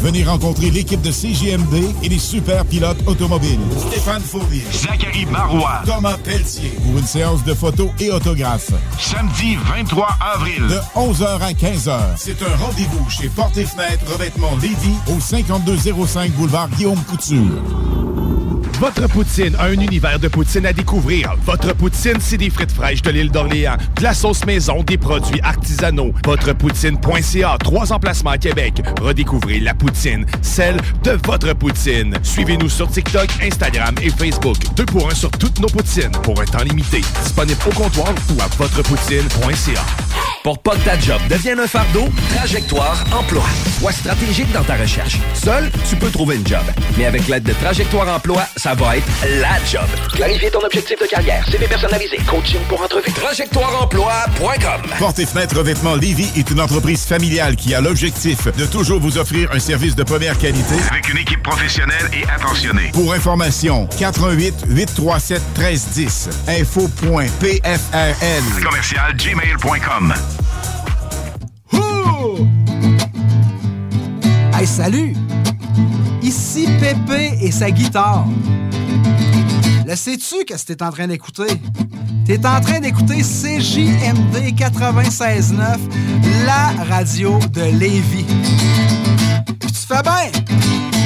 Venez rencontrer l'équipe de CGMD et les super pilotes automobiles. Stéphane Fournier, Zachary Marois, Thomas Pelletier pour une séance de photos et autographes. samedi 23 avril. De 11h à 15h. C'est un rendez-vous chez Porte et Fenêtres Revêtement Lévis au 5205 boulevard Guillaume Couture. Votre poutine, un univers de poutine à découvrir. Votre poutine, c'est des frites fraîches de l'île d'Orléans, de la sauce maison, des produits artisanaux. Votrepoutine.ca, trois emplacements à Québec. Redécouvrez la poutine, celle de votre poutine. Suivez-nous sur TikTok, Instagram et Facebook. Deux pour un sur toutes nos poutines, pour un temps limité. Disponible au comptoir ou à votrepoutine.ca. Pour pas que ta job devienne un fardeau, Trajectoire Emploi. Sois stratégique dans ta recherche. Seul, tu peux trouver une job. Mais avec l'aide de Trajectoire Emploi, ça va être la job. Clarifier ton objectif de carrière, CV personnalisé, coaching pour entrevue. TrajectoireEmploi.com Porte et Fenêtres Revêtement Lévis est une entreprise familiale qui a l'objectif de toujours vous offrir un service de première qualité. Avec une équipe professionnelle et attentionnée. Pour information, 88 837 1310. Info.pfrl. Commercial gmail.com. Hey, salut! Ici Pépé et sa guitare. Le sais-tu que t'es en train d'écouter? T'es en train d'écouter CJMD 96.9, la radio de Lévis. Puis tu fais bien!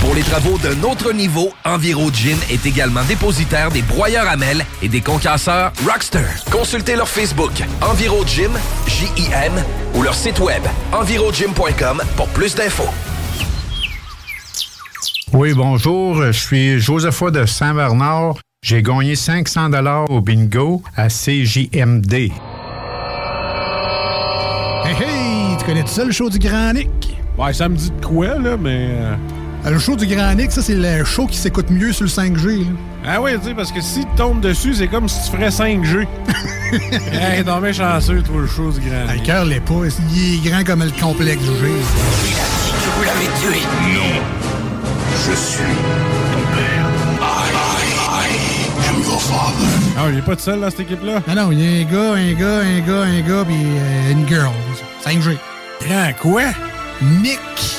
Pour les travaux d'un autre niveau, EnviroGym est également dépositaire des broyeurs à mêles et des concasseurs Rockster. Consultez leur Facebook EnviroGym, J-I-M, ou leur site web envirogym.com pour plus d'infos. Oui, bonjour. Je suis Josepha de Saint-Bernard. J'ai gagné 500 dollars au bingo à CJMD. Hey, hey! Tu connais tout ça, le show du Grand Nick? Ouais, ça me dit de quoi, là, mais... Euh, Le show du Grand Nick, ça, c'est le show qui s'écoute mieux sur le 5G. là. Ah oui, tu sais, parce que si tu tombes dessus, c'est comme si tu ferais 5G. hey, non, mais chanceux, toi, le show du Grand Ah, Le Nick. cœur l'est pas. Il est grand comme le complexe du G. Que vous l'avez tué. Non. Je suis ton père. I, I, I am your father. Ah, il est pas tout seul dans cette équipe-là? Ah non, il y a un gars, un gars, un gars, un gars, puis euh, une girl. 5G. Grand quoi? Nick.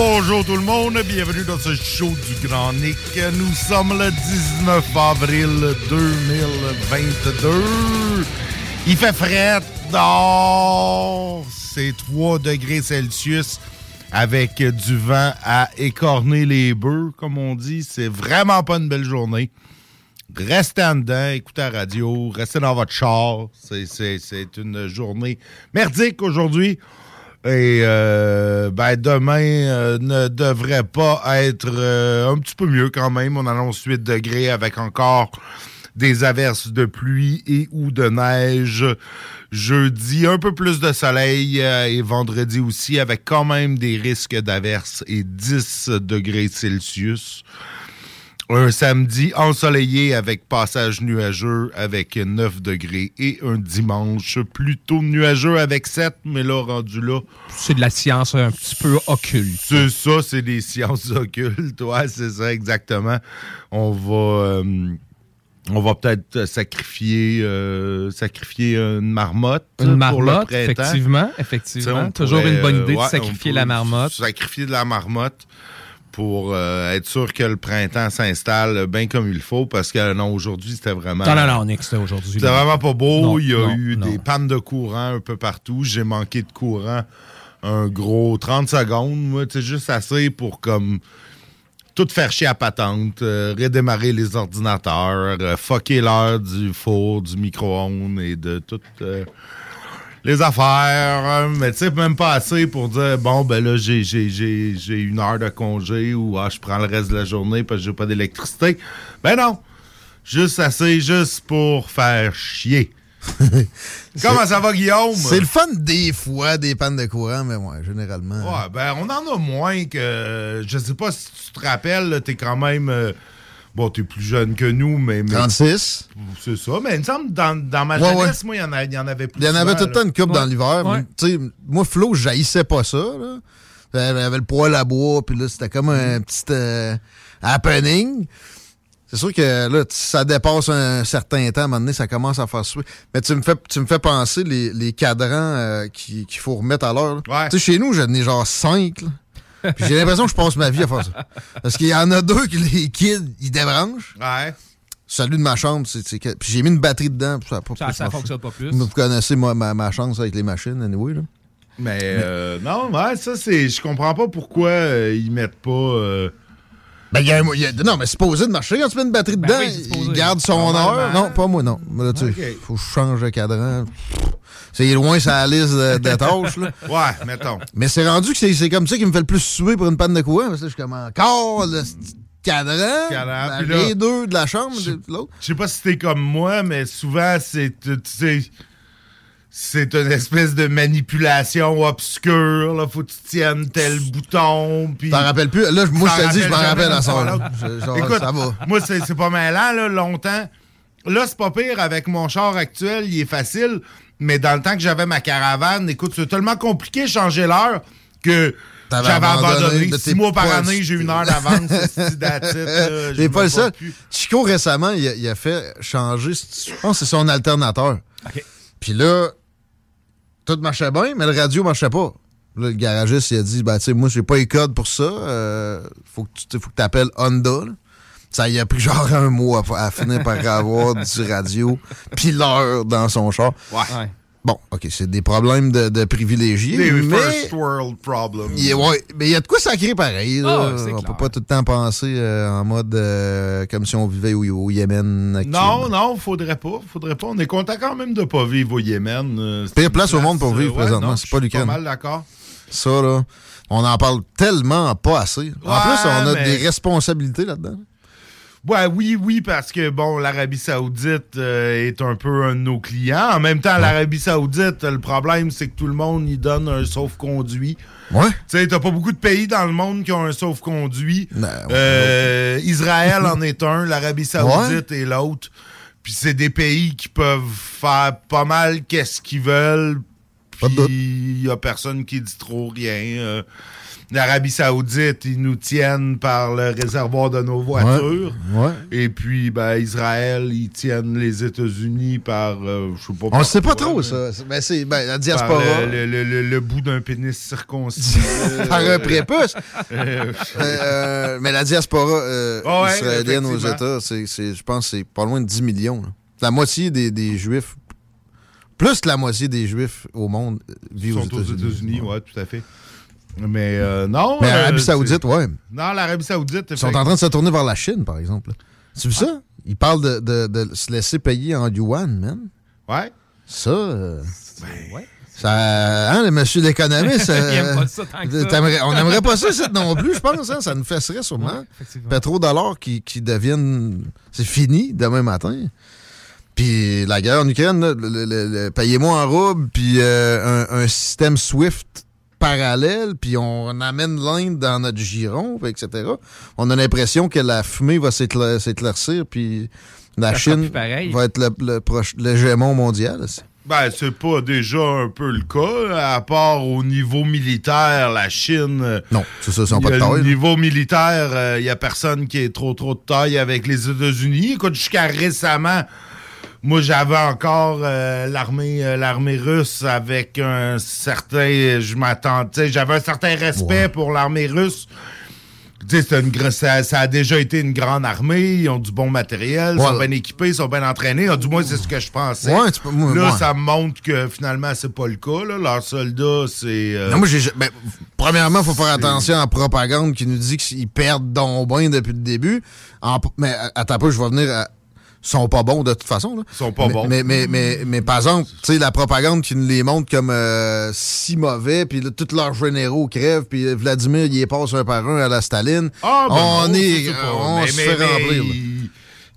Bonjour tout le monde, bienvenue dans ce show du Grand Nick. Nous sommes le 19 avril 2022. Il fait frais dehors. C'est 3 degrés Celsius avec du vent à écorner les bœufs, comme on dit. C'est vraiment pas une belle journée. Restez en dedans, écoutez la radio, restez dans votre char. C'est une journée merdique aujourd'hui. Et euh, ben, demain euh, ne devrait pas être euh, un petit peu mieux quand même. On annonce 8 degrés avec encore des averses de pluie et ou de neige. Jeudi, un peu plus de soleil et vendredi aussi avec quand même des risques d'averses et 10 degrés Celsius. Un samedi ensoleillé avec passage nuageux avec 9 degrés et un dimanche plutôt nuageux avec 7, mais là, rendu là. C'est de la science un petit peu occulte. C'est ça, c'est des sciences occultes. Ouais, c'est ça, exactement. On va. euh, on va peut-être sacrifier, euh, sacrifier une marmotte Une pour le marmotte, printemps. effectivement, effectivement. Toujours pourrait, une bonne idée euh, de sacrifier la marmotte. Sacrifier de la marmotte pour euh, être sûr que le printemps s'installe bien comme il faut parce que non, aujourd'hui, c'était vraiment. Non, non, non, Nick, c'était aujourd'hui. C'était vraiment pas beau. Non, il y a non, eu non. des pannes de courant un peu partout. J'ai manqué de courant un gros 30 secondes. Moi, c'est juste assez pour comme tout faire chier à patente, euh, redémarrer les ordinateurs, euh, fucker l'heure du four, du micro-ondes et de euh, les affaires. hein. Mais tu sais, même pas assez pour dire, bon, ben là, j'ai, j'ai, j'ai, j'ai une heure de congé ou ah, je prends le reste de la journée parce que j'ai pas d'électricité. Ben non. Juste assez, juste pour faire chier. Comment ça va, Guillaume? C'est le fun des fois, des pannes de courant, mais ouais, généralement. Ouais, ben, on en a moins que. Je sais pas si tu te rappelles, t'es quand même. euh, bon, t'es plus jeune que nous, mais. mais- 36. C'est ça, mais il me semble dans, dans ma Ouais, jeunesse, moi, il y, en a- il y en avait plus. Il y en avait tout le temps une coupe dans l'hiver. Moi, Flo, j'haïssais pas ça. Là. Il y avait le poêle à bois, puis là, c'était comme un petit euh, happening. C'est sûr que là, ça dépasse un certain temps, à un moment donné, ça commence à faire suer. Mais tu me fais, tu me fais penser les, les cadrans euh, qui- qu'il faut remettre à l'heure. Tu sais, chez nous, j'en ai genre cinq. là. Puis j'ai l'impression que je passe ma vie à faire ça. Parce qu'il y en a deux que les kids, ils débranchent. Ouais. Celui de ma chambre, c'est. c'est que- Puis j'ai mis une batterie dedans. puis Ça, a pas Ça- plus ça marché. fonctionne pas plus. Vous connaissez moi, ma, ma chance avec les machines, anyway. Là. Mais, euh, non, ouais, ça, c'est. Je comprends pas pourquoi euh, ils mettent pas. euh, Ben, il y a un- il y a- non, mais c'est posé de marcher quand tu mets une batterie Ben dedans. oui, c'est supposé. il garde son Normalement. heure. Non, pas moi, non. Mais là, tu sais, Ok. faut que je change de cadran. C'est loin la liste de, de tâches. Là. Ouais, mettons. Mais c'est rendu que c'est comme ça qui me fait le plus suer pour une panne de courant. Parce que je suis comme encore le cadran. Cadran, ben, les deux de la chambre, l'autre. Je sais pas si t'es comme moi, mais souvent, c'est. Tu sais. C'est une espèce de manipulation obscure. Là. Faut que tu tiennes tel bouton. Puis... T'en rappelles plus? Là, moi, je te dis, je m'en rappelle à ça. Écoute, ça va. moi, c'est c'est pas malin, là, longtemps. Là, c'est pas pire. Avec mon char actuel, il est facile. Mais dans le temps que j'avais ma caravane, écoute, c'est tellement compliqué de changer l'heure que j'avais abandonné abandonné. de Six mois par année, j'ai une heure d'avance. c'est pas le seul. Chico, récemment, il a, il a fait changer, je pense que c'est son alternateur. Puis là, tout marchait bien, mais le radio marchait pas. Là, le garagiste, il a dit, ben, tu sais, moi, j'ai pas les codes pour ça. euh, faut que tu faut que appelles Honda. là. Ça y a pris genre un mois à, à finir par avoir du radio, puis l'heure dans son char. Ouais. Bon, OK, c'est des problèmes de, de privilégiés. Des mais... first world problems. Il y a- ouais, mais il y a de quoi sacrer pareil. là. C'est on clair. peut pas tout le temps penser euh, en mode euh, comme si on vivait au, au Yémen. actuellement. Non, non, faudrait pas. Faudrait pas. On est content quand même de pas vivre au Yémen. euh, c'est Pire une place au monde pour euh, vivre ouais, présentement, c'est pas l'Ukraine. pas mal d'accord. Ça, là, on en parle tellement pas assez. en plus, on a mais- des responsabilités là-dedans. Ouais, oui, oui, parce que bon, l'Arabie Saoudite euh, est un peu un de nos clients. En même temps, l'Arabie Saoudite, le problème, c'est que tout le monde y donne un sauf-conduit. Ouais. Tu sais, t'as pas beaucoup de pays dans le monde qui ont un sauf-conduit. Euh, Israël en est un, l'Arabie Saoudite est l'autre. Puis c'est des pays qui peuvent faire pas mal qu'est-ce qu'ils veulent. Puis il y a personne qui dit trop rien. euh. L'Arabie Saoudite, ils nous tiennent par le réservoir de nos voitures. Ouais. Et puis, ben, Israël, ils tiennent les États-Unis par, euh, je sais pas. On ne sait pas trop, ça. Ben, c'est ben, la Par diaspora. le, le- le- le bout d'un pénis circoncis. Par un prépuce. Euh, Euh, mais la diaspora euh, Ah ouais, israélienne aux. États, c'est, c'est- je pense que c'est pas loin de 10 millions. là. La moitié des, des Juifs, plus la moitié des Juifs au monde vivent aux sont aux États-Unis. Ouais, tout à fait. Mais euh, non. Mais l'Arabie Saoudite, ouais. Non, l'Arabie Saoudite. Ils sont en train de se tourner vers la Chine, par exemple. Tu vu ça? Ils parlent de, de- de se laisser payer en yuan, man. Ouais. Ça. euh, Ben, Ça, hein, le monsieur l'économiste, euh, on n'aimerait pas ça, ça non plus, je pense. Hein, ça nous fesserait sûrement. Pétrodollars qui, qui deviennent. C'est fini demain matin. Puis la guerre en Ukraine, payez-moi en rouble, puis euh, un, un système SWIFT parallèle, puis on amène l'Inde dans notre giron, puis etc. On a l'impression que la fumée va s'éclair- s'éclaircir, puis la Ça Chine va être le, le proche- l'hégémon mondial. c'est- Ben, c'est pas déjà un peu le cas, à part au niveau militaire, la Chine. euh, Non, c'est ça, ils pas de taille. Au niveau militaire, il y a personne qui est trop trop de taille avec les États-Unis. Écoute, jusqu'à récemment, moi j'avais encore euh, l'armée euh, l'armée russe avec un certain je m'attendais, j'avais un certain respect pour l'armée russe. Une ça, ça a déjà été une grande armée, ils ont du bon matériel, ils sont bien équipés, ils sont bien entraînés. Ah, Du moins, c'est ce que je pensais. Ouais, tu peux- moi, là, ouais. ça me montre que finalement, c'est pas le cas. Là. Leurs soldats, c'est. euh, Non, moi, j'ai. ben, premièrement, il faut faire attention à la propagande qui nous dit qu'ils perdent donc bien depuis le début. En- mais attends peu, je vais venir à. Sont pas bons de toute façon. Là. Ils sont pas mais, bons. Mais, mais, mais, mais par exemple, tu sais, la propagande qui nous les montre comme euh, si mauvais, puis là, tous leurs généraux crèvent, puis euh, Vladimir, il les passe un par un à la Staline. Ah, ben on non, est. pas. On se fait remplir.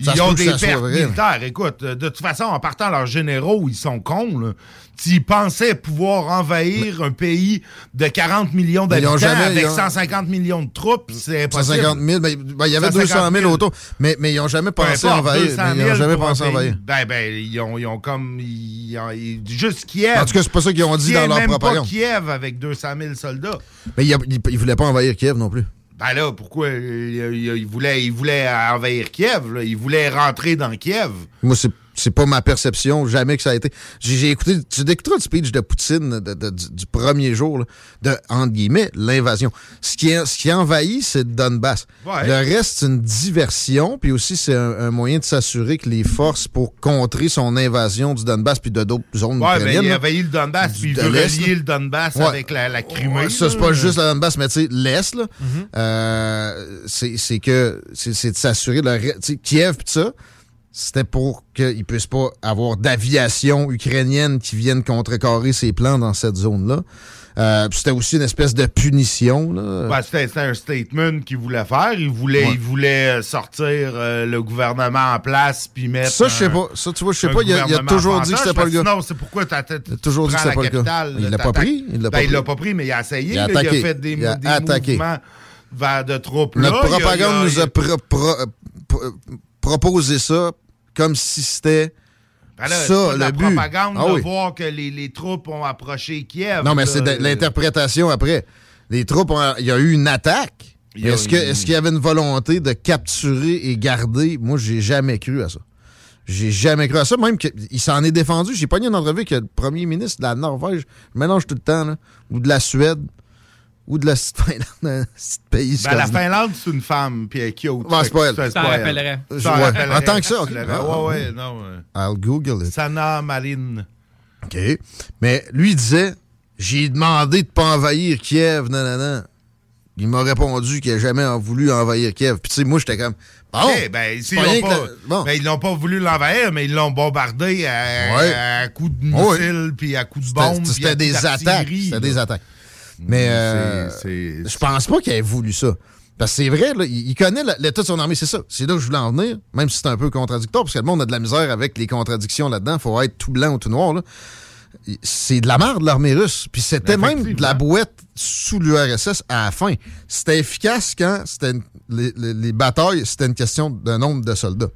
Ils, Ça ils se ont des pertes militaires. Écoute, euh, de toute façon, en partant, leurs généraux, ils sont cons. Là. S'ils pensaient pouvoir envahir un pays de 40 millions d'habitants jamais- avec ils ont- 150 millions de troupes, c'est impossible. 150 000, ben, ben, il y avait 150 200 000 autour, mais, mais ils n'ont jamais pensé importe, envahir. 200 mais Ils 000 n'ont jamais pensé envahir. Ben, ben, ils ont, ils ont comme. ils ont- ils- juste Kiev. En tout cas, c'est pas ça qu'ils ont dit Kiev, dans leur propagande. pas Kiev avec 200 000 soldats. Mais ils ne voulaient pas envahir Kiev non plus. Ben pourquoi euh, il, voulait, il voulait envahir Kiev? Il voulait rentrer dans Kiev. Moi, c'est, c'est pas ma perception, jamais que ça a été. J'ai, écouté, tu écouteras le speech de Poutine de- de- du, du premier jour, là, de, entre guillemets, l'invasion. Ce qui, ce qui envahit, c'est le Donbass. Ouais. Le reste, c'est une diversion, puis aussi, c'est un, un moyen de s'assurer que les forces pour contrer son invasion du Donbass puis de d'autres zones Ouais, ukrainiennes. il a là, envahi le Donbass, puis il veut relier le Donbass Ouais. avec la, la Crimée. Ça, c'est pas juste le Donbass, mais tu sais, l'Est, là, Mhm. euh, c'est que c'est de s'assurer Kiev pis ça, c'était pour qu'ils puissent pas avoir d'aviation ukrainienne qui vienne contrecarrer ses plans dans cette zone-là. Euh, c'était aussi une espèce de punition. Ben, c'était un statement qu'il voulait faire. Il voulait, Ouais. il voulait sortir euh, le gouvernement en place puis mettre. Ça, je sais pas. Ça, tu vois, je sais pas. Il a, il a gouvernement toujours dit que c'était pas le gars. Sinon, c'est pourquoi t'as t'as- Il a toujours dit que c'était pas le gars. Il l'a pas pris. Il l'a Ben, pas pris. pas pris, mais il a essayé. Il a là. Il a attaqué. fait des, Il a des attaqué. mouvements vers de troupes. Notre propagande nous a pro- pro- pro- proposé ça comme si c'était Ben là, ça pas le la but. propagande Ah de oui. voir que les, les troupes ont approché Kiev. Non, mais c'est de l'interprétation après. Les troupes, ont- il y a eu une attaque. Est-ce eu- qu'il y avait une volonté de capturer et garder? Moi, j'ai jamais cru à ça. J'ai jamais cru à ça. Même qu'il s'en est défendu. J'ai pogné une entrevue que le premier ministre de la Norvège, je mélange tout le temps, là, ou de la Suède, ou de la Finlande, un petit pays Ben, la. Finlande, c'est une femme, puis elle est cute. C'est pas elle. T'en Ouais. rappellerais. En tant que ça, ok. Tu l'avais- Ah, ouais, ouais. ouais, non. I'll Google it. Sana Marine. OK. Mais lui, il disait J'ai demandé de pas envahir Kiev, non, non, non. Il m'a répondu qu'il n'a jamais voulu envahir Kiev. Puis, tu sais, moi, j'étais comme Bon, ben, ils l'ont pas, la- bon. ben, ils l'ont pas voulu l'envahir, mais ils l'ont bombardé à, Ouais. à coups de Ouais. missiles, puis à coups de bombes. C'était des attaques. C'était des attaques. Mais euh, je pense pas qu'il ait voulu ça. Parce que c'est vrai, là, il connaît l'état de son armée, c'est ça. C'est là que je voulais en venir, même si c'est un peu contradictoire, parce que le monde a de la misère avec les contradictions là-dedans. faut être tout blanc ou tout noir. là. C'est de la merde, l'armée russe. Puis c'était même de la bouette sous l'URSS à la fin. C'était efficace quand c'était les- les batailles, c'était une question d'un nombre de soldats.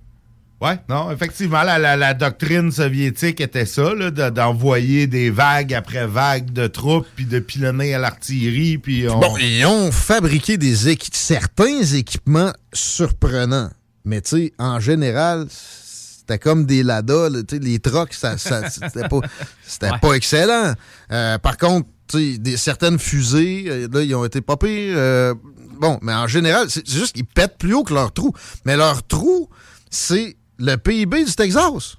Ouais, non, effectivement, la, la- la doctrine soviétique était ça, de- d'envoyer des vagues après vagues de troupes, puis de pilonner à l'artillerie, puis on... Bon, ils ont fabriqué des équi- certains équipements surprenants. Mais tu sais, en général, c'était comme des Lada. là, tu sais, les trocs, ça, ça- c'était pas, Ouais. pas excellent. Euh, par contre, tu sais, des, certaines fusées, euh, là, ils ont été pas pires. euh, bon, mais en général, c'est c'est juste qu'ils pètent plus haut que leur trou. Mais leur trou, c'est le PIB du Texas.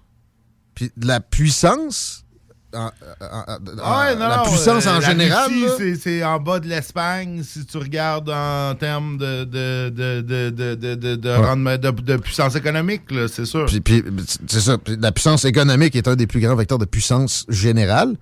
Puis la puissance... en- en- en- Ouais, non, la puissance euh, en la général. C'est- en bas de l'Espagne, si tu regardes en termes de, de, de, de, de, puissance économique, c'est sûr. Puis, puis, c'est ça. Puis la puissance économique est un des plus grands vecteurs de puissance générale.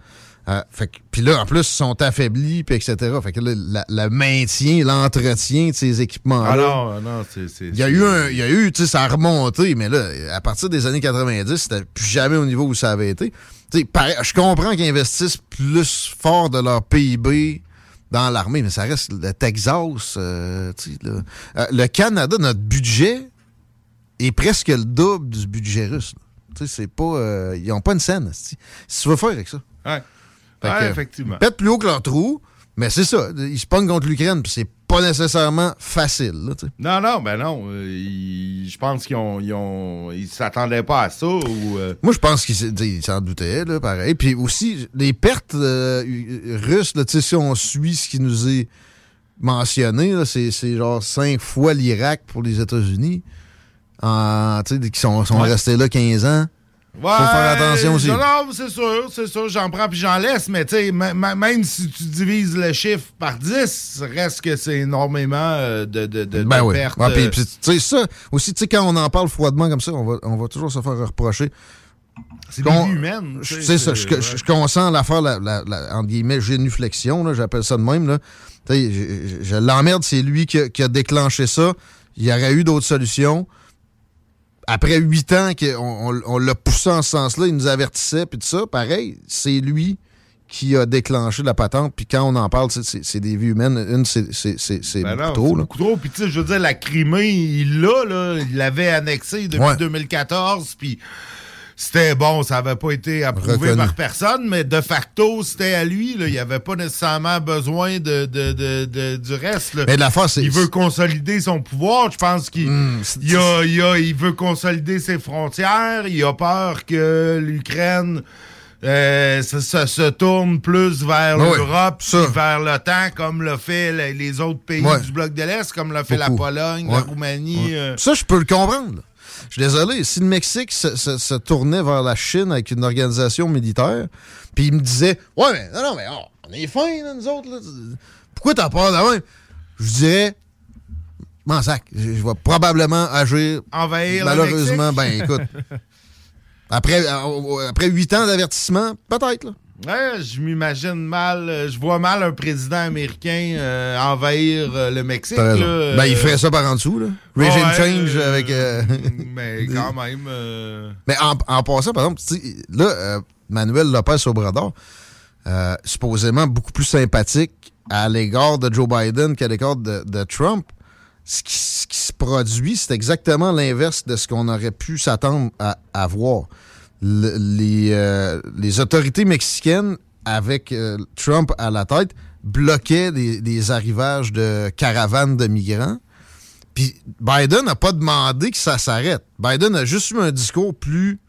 Que- puis là, en plus, ils sont affaiblis, puis etc. Fait que là, la- le maintien, l'entretien de ces équipements-là. Ah non, non, c'est... c'est- Il y a eu un, il y a eu, tu sais, ça a remonté, mais là, à partir des années 90, c'était plus jamais au niveau où ça avait été. Tu sais, je comprends qu'ils investissent plus fort de leur PIB dans l'armée, mais ça reste le Texas, euh, tu sais, là. Euh, le Canada, notre budget est presque le double du budget russe. là. Tu sais, c'est pas, euh, ils ont pas une scène. Si tu veux faire avec ça. Ouais. Ouais, effectivement. Plus haut que leur trou, mais c'est ça. Ils se pognent contre l'Ukraine, puis c'est pas nécessairement facile. Là. Non, non, ben non. euh, je pense qu'ils ont, ils ont, ils s'attendaient pas à ça ou. euh, Moi, je pense qu'ils s'en doutaient, là, pareil. Puis aussi, les pertes euh, russes, là, si on suit ce qui nous est mentionné, c'est genre cinq fois l'Irak pour les États-Unis, qui sont, sont Ouais. restés là 15 ans. Ouais, Faut faire attention aussi. Non, non, c'est sûr, c'est sûr, j'en prends puis j'en laisse, mais tu sais, même si tu divises le chiffre par 10, reste que c'est énormément euh, de, de, de, Ben de oui. pertes. Ah, puis, euh, puis, tu sais, ça, aussi, tu sais, quand on en parle froidement comme ça, on va, on va toujours se faire reprocher. C'est vies humaines, tu sais, ça, je, ouais. je, je consens l'affaire, la, la, la- entre guillemets, génuflexion, j'appelle ça de même. Là. Tu sais, Je, je- je l'emmerde, c'est lui qui a, qui a déclenché ça. Il y aurait eu d'autres solutions. Après huit ans qu'on on, on l'a poussé en ce sens-là, il nous avertissait, puis tout ça, pareil, c'est lui qui a déclenché la patente, puis quand on en parle, c'est- des vies humaines. Une, c'est Ben non, beaucoup trop. c'est là. trop. Puis, tu sais, je veux dire, la Crimée, il l'a, là. Il l'avait annexé depuis Ouais. 2014. Puis, c'était bon, ça n'avait pas été approuvé Reconnu. par personne, mais de facto, c'était à lui. Là. Il avait pas nécessairement besoin de, de- de- de- du reste. là. Mais l'affaire, c'est- Il veut consolider son pouvoir. Je pense qu'il Hmm, il a- il a- il veut consolider ses frontières. Il a peur que l'Ukraine. euh, se, tourne plus vers l'Europe, vers l'OTAN, comme l'a fait les, les autres pays du bloc de l'Est, comme l'a fait Beaucoup. la Pologne, la Roumanie. euh. Ça, je peux le comprendre. Là. Je suis désolé. Si le Mexique se, se- se tournait vers la Chine avec une organisation militaire, puis il me disait Ouais, mais non, non, mais oh, on est fins, là, nous autres. là. Pourquoi t'as peur de même? Je dirais M'en sac. Je, je vais probablement agir. Envahir le Malheureusement, ben écoute. Après, euh, après huit ans d'avertissement, peut-être. Ouais, je m'imagine mal, euh, je vois mal un président américain euh, envahir euh, le Mexique. Ben, il ferait ça par en dessous. Là. Regime ouais, change avec. Mais quand même. Mais en, en passant, par exemple, là, Manuel Lopez Obrador, supposément beaucoup plus sympathique à l'égard de Joe Biden qu'à l'égard de, de Trump. Ce qui, ce qui se produit, c'est exactement l'inverse de ce qu'on aurait pu s'attendre à, à voir. Le- les, euh, les autorités mexicaines, avec euh, Trump à la tête, bloquaient des, arrivages de caravanes de migrants. Puis Biden n'a pas demandé que ça s'arrête. Biden a juste eu un discours plus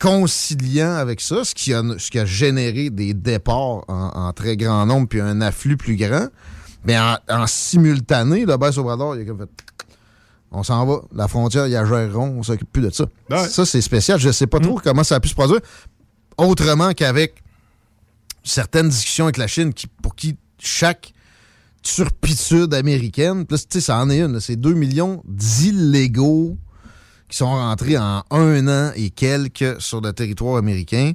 conciliant avec ça, ce qui a, ce qui a généré des départs en, très grand nombre puis un afflux plus grand. Mais en, simultané, le Obrador, il a comme fait on s'en va, la frontière, il y a géreront, on s'occupe plus de ça. Ouais. Ça, c'est spécial. Je sais pas trop comment ça a pu se produire. Autrement qu'avec certaines discussions avec la Chine qui, pour qui chaque turpitude américaine, là, tu sais, ça en est une, c'est 2 millions d'illégaux qui sont rentrés en un an et quelques sur le territoire américain.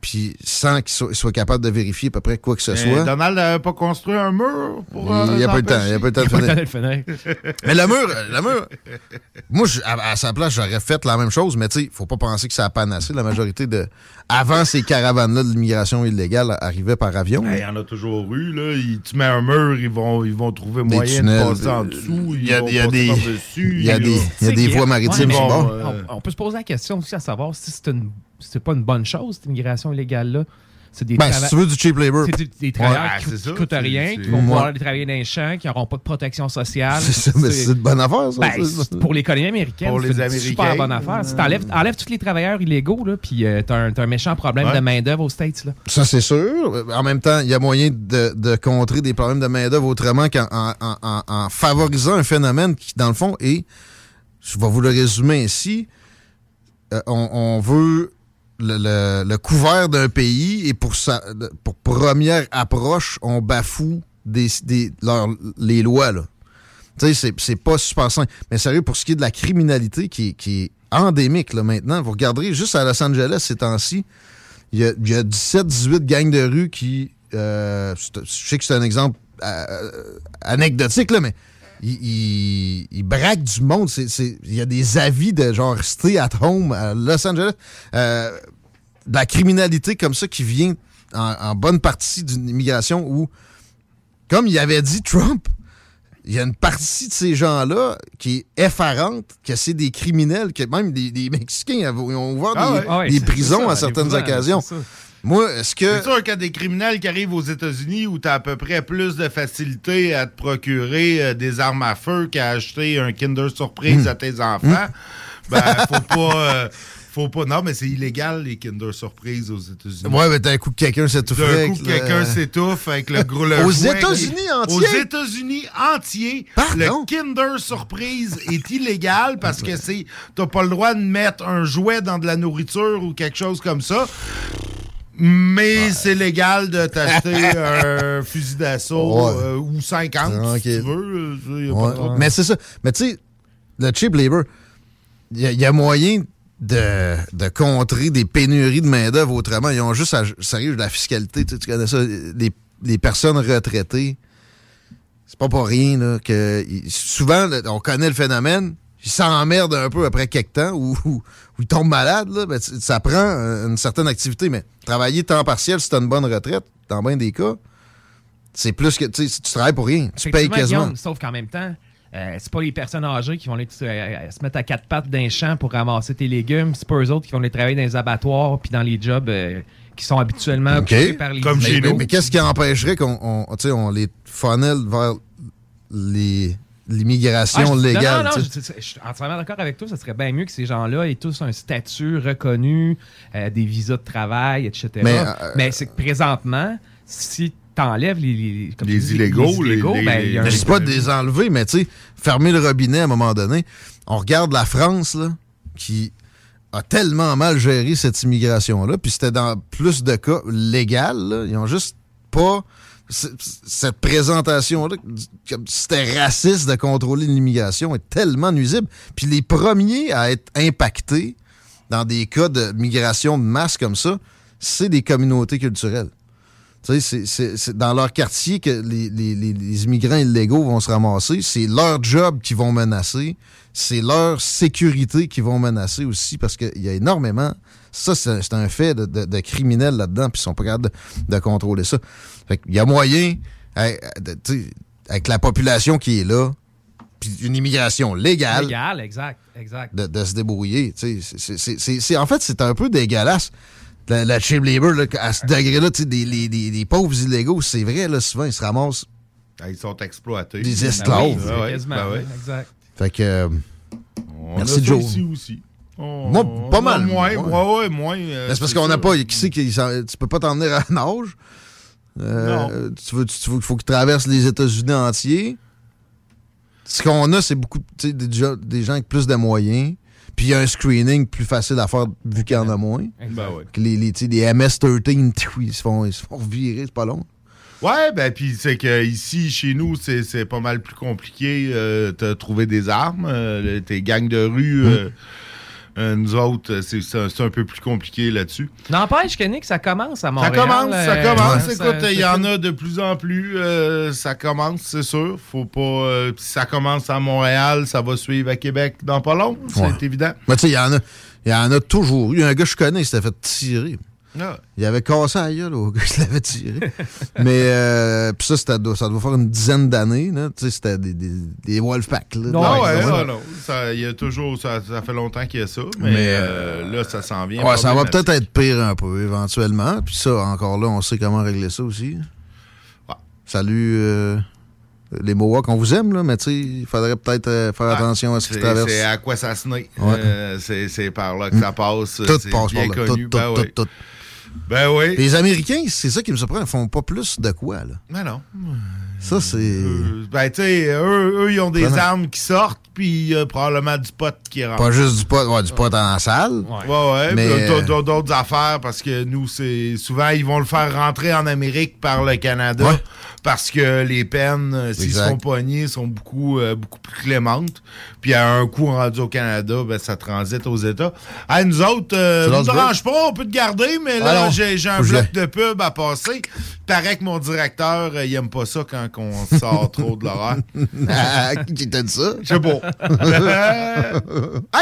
Puis sans qu'ils soient, soient capables de vérifier à peu près quoi que ce Mais soit. Donald n'avait pas construit un mur pour. euh, Il n'y a pas eu le temps. Il n'y a pas le temps de pas finir. Mais le mur, le mur, moi, je- à, à sa place, j'aurais fait la même chose, mais tu sais, faut pas penser que ça a panassé. La majorité de. Avant ces caravanes-là de l'immigration illégale arrivaient par avion. Ben, Il y en a toujours eu, là. Il- tu mets un mur, ils vont, ils vont trouver Des moyen tunnels, de passer en euh, dessous. il y a- ils vont il y a des- y a des- là. il y a des voies maritimes Ouais, bon, bord. euh, On, on peut se poser la question aussi à savoir si c'est une c'est pas une bonne chose, cette immigration illégale-là. C'est des Ben, si tu veux du cheap labor. C'est des, des travailleurs Ouais, qui, c'est qui ça, coûtent rien, qui vont pouvoir aller travailler dans les champs, qui n'auront pas de protection sociale. C'est ça, mais c'est une bonne affaire, ça. Ben, ça. c'est- pour l'économie américaine, Pour c'est les une Américains, super bonne affaire. Si t'enlèves enlèves tous les travailleurs illégaux, là, puis euh, t'as un, t'as un méchant problème Ouais. de main-d'œuvre aux States. Là. Ça, c'est sûr. En même temps, il y a moyen de, de contrer des problèmes de main-d'œuvre autrement qu'en en, en- en- en favorisant un phénomène qui, dans le fond, est. Je vais vous le résumer ici. Euh, on, on veut le, le- couvert d'un pays et pour, pour première approche, on bafoue des, des- les lois. Tu sais, c'est- pas super simple. Mais sérieux, pour ce qui est de la criminalité qui, qui est endémique là, maintenant, vous regarderez juste à Los Angeles ces temps-ci, il y a, il y a 17-18 gangs de rue qui. euh, je sais que c'est un exemple euh, anecdotique, là, mais ils braquent du monde. Il y a des avis de genre stay at home à Los Angeles. Euh, de la criminalité comme ça qui vient en, en bonne partie d'une immigration où, comme il avait dit Trump, il y a une partie de ces gens-là qui est effarante, que c'est des criminels, que même des, des Mexicains ont ouvert Ah des, ouais. Ouais, prisons ça, à certaines occasions. Moi, est-ce que. C'est sûr qu'il y a des criminels qui arrivent aux États-Unis où tu as à peu près plus de facilité à te procurer euh, des armes à feu qu'à acheter un Kinder Surprise Hmm. à tes enfants. Ben, faut pas. euh, faut pas. Non, mais c'est illégal, les Kinder Surprise aux États-Unis. Ouais, mais d'un coup, quelqu'un s'étouffe. D'un coup, le- quelqu'un s'étouffe avec le gros le Aux États-Unis entiers? Aux États-Unis entiers, le Kinder Surprise est illégal parce que c'est t'as pas le droit de mettre un jouet dans de la nourriture ou quelque chose comme ça. Mais c'est légal de t'acheter un fusil d'assaut Ouais. euh, ou 50 si Tranquille. tu veux. y a pas Ouais. de trouble. Mais c'est ça. Mais tu sais, le cheap labor, il y, a- il y a moyen de, de contrer des pénuries de main-d'œuvre autrement. Ils ont juste, à, sérieux, de la fiscalité. Tu, connais ça. Les, les personnes retraitées, c'est pas pour rien là, que. souvent, on connaît le phénomène. Ils s'emmerdent un peu après quelques temps ou, ou- ou ils tombent malades. Là, ben, ça prend euh, une certaine activité. Mais travailler temps partiel, si tu as une bonne retraite, dans bien des cas, c'est plus que. Tu travailles pour rien. Tu payes quasiment. Guillaume, sauf qu'en même temps, euh, c'est pas les personnes âgées qui vont aller, euh, se mettre à quatre pattes d'un champ pour ramasser tes légumes. C'est pas eux autres qui vont aller travailler dans les abattoirs puis dans les jobs euh, qui sont habituellement occupés par les mais, immigrés. mais- mais qu'est-ce qui empêcherait qu'on on, on les funnel vers les- l'immigration Ah, légale? Non, non, je, je- je suis entièrement d'accord avec toi. Ça serait bien mieux que ces gens-là aient tous un statut reconnu, euh, des visas de travail, etc. Mais, Mais, euh, c'est que présentement, si t'enlèves les, les, comme Les tu dis, illégaux, les illégaux, les- ben, il y a un- pas de les enlever, mais tu sais, fermer le robinet à un moment donné. On regarde la France, là, qui a tellement mal géré cette immigration-là, puis c'était dans plus de cas légal, là. Ils ont juste pas cette présentation-là, c'était raciste de contrôler l'immigration, est tellement nuisible. Puis les premiers à être impactés dans des cas de migration de masse comme ça, c'est des communautés culturelles. C'est- dans leur quartier que les, les- les- immigrants illégaux vont se ramasser. C'est leur job qui vont menacer. C'est leur sécurité qui vont menacer aussi parce qu'il y a énormément. Ça, c'est un fait de, de- de criminels là-dedans, puis ils sont pas capables de, de contrôler ça. Fait qu'il y a moyen, avec la population qui est là, puis une immigration légale, légal, exact, exact. de, de se débrouiller. en fait, c'est un peu dégueulasse. La, la cheap labor, là, à ce degré-là, tu sais, des, les, les- les pauvres illégaux, c'est vrai, là, souvent, ils se ramassent. Ils sont exploités. Des Ben esclaves. Ben ben exact. Fait que. euh, On Merci, a ça Joe. ici aussi. On- Moi, pas mal. a Moins, Ouais. ouais, ouais, moins. euh, c'est parce qu'on n'a pas. Qui sait qui tu peux pas t'en venir à nage? Euh, tu veux, tu, tu veux- faut que tu traverses les États-Unis entiers. Ce qu'on a, c'est beaucoup tu sais, des, gens- des gens avec plus de moyens. Puis il y a un screening plus facile à faire vu qu'il y en a moins. Ben ouais. Que les, les, tu sais, les MS-13, tchou, ils se font, ils se font revirer, c'est pas long. Ouais, ben puis c'est que ici, chez nous, c'est c'est pas mal plus compliqué euh, de trouver des armes. Euh, tes gangs de rue, Hum. euh, Euh, nous autres, euh, c'est c'est un, c'est un peu plus compliqué là-dessus. N'empêche que Nick, ça commence à Ça Montréal. commence, ça euh, commence. ouais, Écoute, ça- il y en a de plus en plus. euh, ça commence, c'est sûr. Faut pas. euh, si ça commence à Montréal, ça va suivre à Québec dans pas long. C'est évident. Mais tu sais, il y en a. Il y en a toujours eu. Un gars que je connais, il s'était fait tirer. Ah. Il avait cassé la gueule au gars qui l'avait tiré. Mais euh, puis ça, ça doit faire une dizaine d'années. là. Tu sais, c'était des, des, des Wolfpack. Là, Non, Ouais, non. Ça, y a toujours, ça, ça fait longtemps qu'il y a ça, mais, Mais, euh, là, ça s'en vient. Ouais, ça va peut-être être pire un peu éventuellement. Puis ça, encore là, on sait comment régler ça aussi. Salut euh, les Mohawks, on vous aime, là, mais il faudrait peut-être euh, faire attention à ce qui traverse. c'est à quoi ça se naît. Ouais. Euh, c'est par là que ça passe. Tout passe par là. connu. Tout, tout, ben tout, tout. Ben oui. Les Américains, c'est ça qui me surprend, ils font pas plus de quoi, là. Ben non. Ça, c'est. Euh, ben, tu sais, eux, eux, ils ont des Prenant. armes qui sortent, puis il y a probablement du pot qui rentre. Pas juste du pot, ouais, du pot dans la salle. Ouais, ouais. Mais, euh, d'autres- D'autres affaires, parce que nous, c'est souvent, ils vont le faire rentrer en Amérique par le Canada, Ouais. parce que les peines, euh, s'ils font poigner, sont beaucoup, euh, beaucoup plus clémentes. Puis à un coup rendu au Canada, ben, ça transite aux États. Hey, nous autres, euh, ne dérange pas, on peut te garder, mais là, Ah j'ai un bloc de pub à passer. Paraît que mon directeur, euh, il aime pas ça quand on sort trop de l'horaire. Ah, qui t'a dit ça? Je sais pas.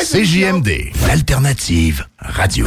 C'est CJMD, l'alternative radio.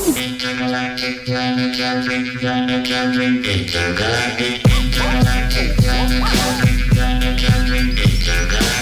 Intergalactic planet jumping, intergalactic, intergalactic planet jumping, intergalactic.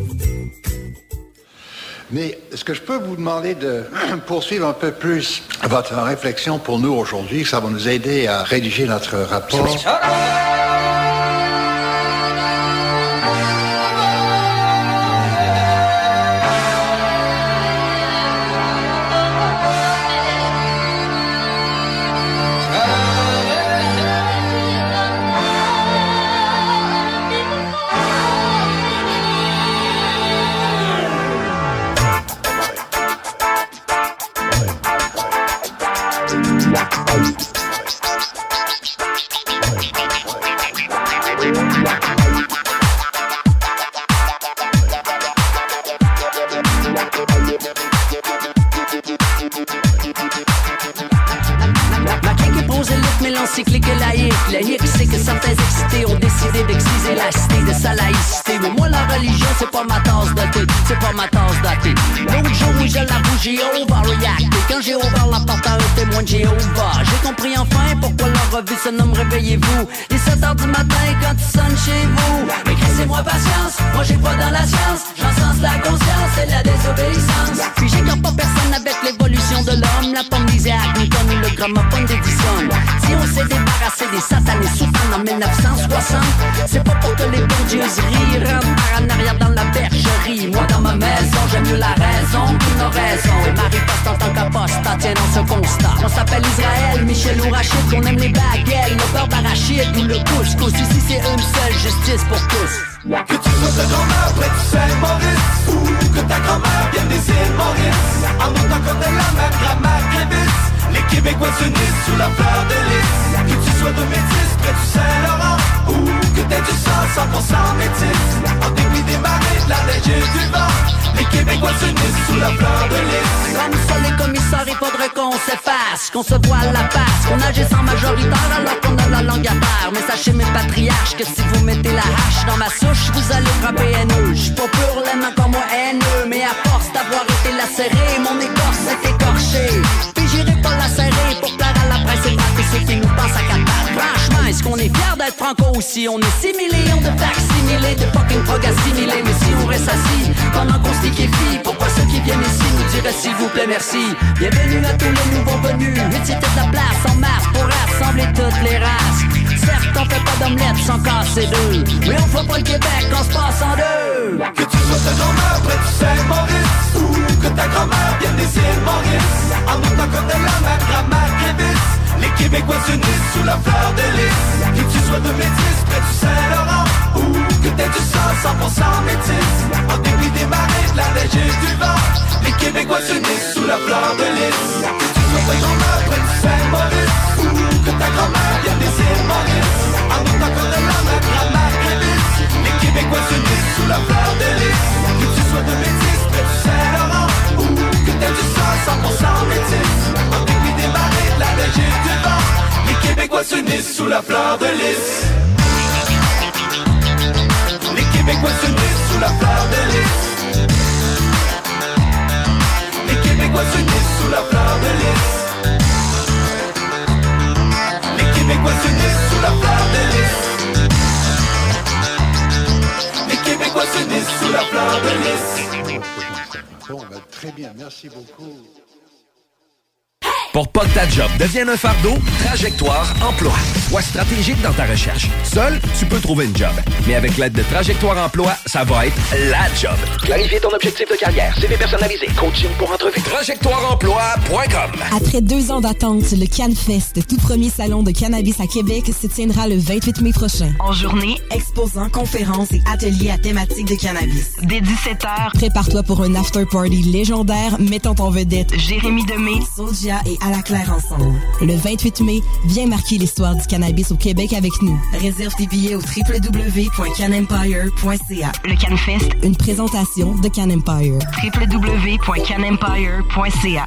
Mais est-ce que je peux vous demander de poursuivre un peu plus votre réflexion pour nous aujourd'hui? Ça va nous aider à rédiger notre rapport. Qu'on se voile la face, qu'on agisse en majoritaire Alors qu'on a la langue à terre Mais sachez mes patriarches que si vous mettez la hache dans ma souche Vous allez frapper haineux J'suis pas pur les mains comme moi haineux Mais à force d'avoir été lacéré Mon écorce est écorchée Puis j'irai pas la serrer Pour plaire à la presse et frapper ceux qui nous pensent à quatre Franchement, est-ce qu'on est fiers d'être franco ou si on est 6 millions de facsimilés De fucking prog assimilés? Mais si on reste assis pendant qu'on se liquéfie s'il vous plaît merci. Bienvenue à tous les nouveaux venus. C'était de la place en masse pour rassembler toutes les races. Certes, on fait pas d'omelette sans casser deux. Mais on fait pas le Québec on se passe en deux. Que tu sois ta grand-mère près du Saint-Maurice Ou que ta grand-mère vienne des îles Maurice. En autant qu'on ait la grammaire qu'Évis Les Québécois s'unissent sous la fleur de lys. Que tu sois de métis près du Saint-Laurent Ou que t'aies du sang 100% métis. En dépit des marées, de la neige et du vent Les Québécois s'unissent sous la fleur de lys. Que tu sois ta grand-mère près du Saint-Maurice. Ou que ta grand-mère vienne des îles Maurice En autant qu'on ait la grammaire qu'Évis Les Québécois s'unissent sous la fleur de lys. Que tu sois de métis près du Saint-Laurent. Ou que t'aies du sang 100% métis. En dépit des marées, de la neige et du vent Les Québécois s'unissent sous la fleur de lys. Les Québécois s'unissent sous la fleur de lys Québécois s'unissent sous la fleur de lys Les Québécois s'unissent sous la fleur de lys Les Québécois s'unissent sous la fleur de lys Bon, ben, très bien, merci beaucoup. Pour pas que ta job devienne un fardeau, Trajectoire Emploi. Sois stratégique dans ta recherche. Seul, tu peux trouver une job. Mais avec l'aide de Trajectoire Emploi, ça va être la job. Clarifier ton objectif de carrière, CV personnalisé, coaching pour entrevue. TrajectoireEmploi.com Après deux ans d'attente, le CanFest, tout premier salon de cannabis à Québec, se tiendra le 28 mai prochain. En journée, exposants, conférences et ateliers à thématique de cannabis. Dès 17h, prépare-toi pour un after-party légendaire mettant en vedette Jérémy Demé, Soulja et À la Claire ensemble. Le 28 mai, viens marquer l'histoire du cannabis au Québec avec nous. Réserve tes billets au www.canempire.ca. Le CanFest, une présentation de Can Empire. www.canempire.ca.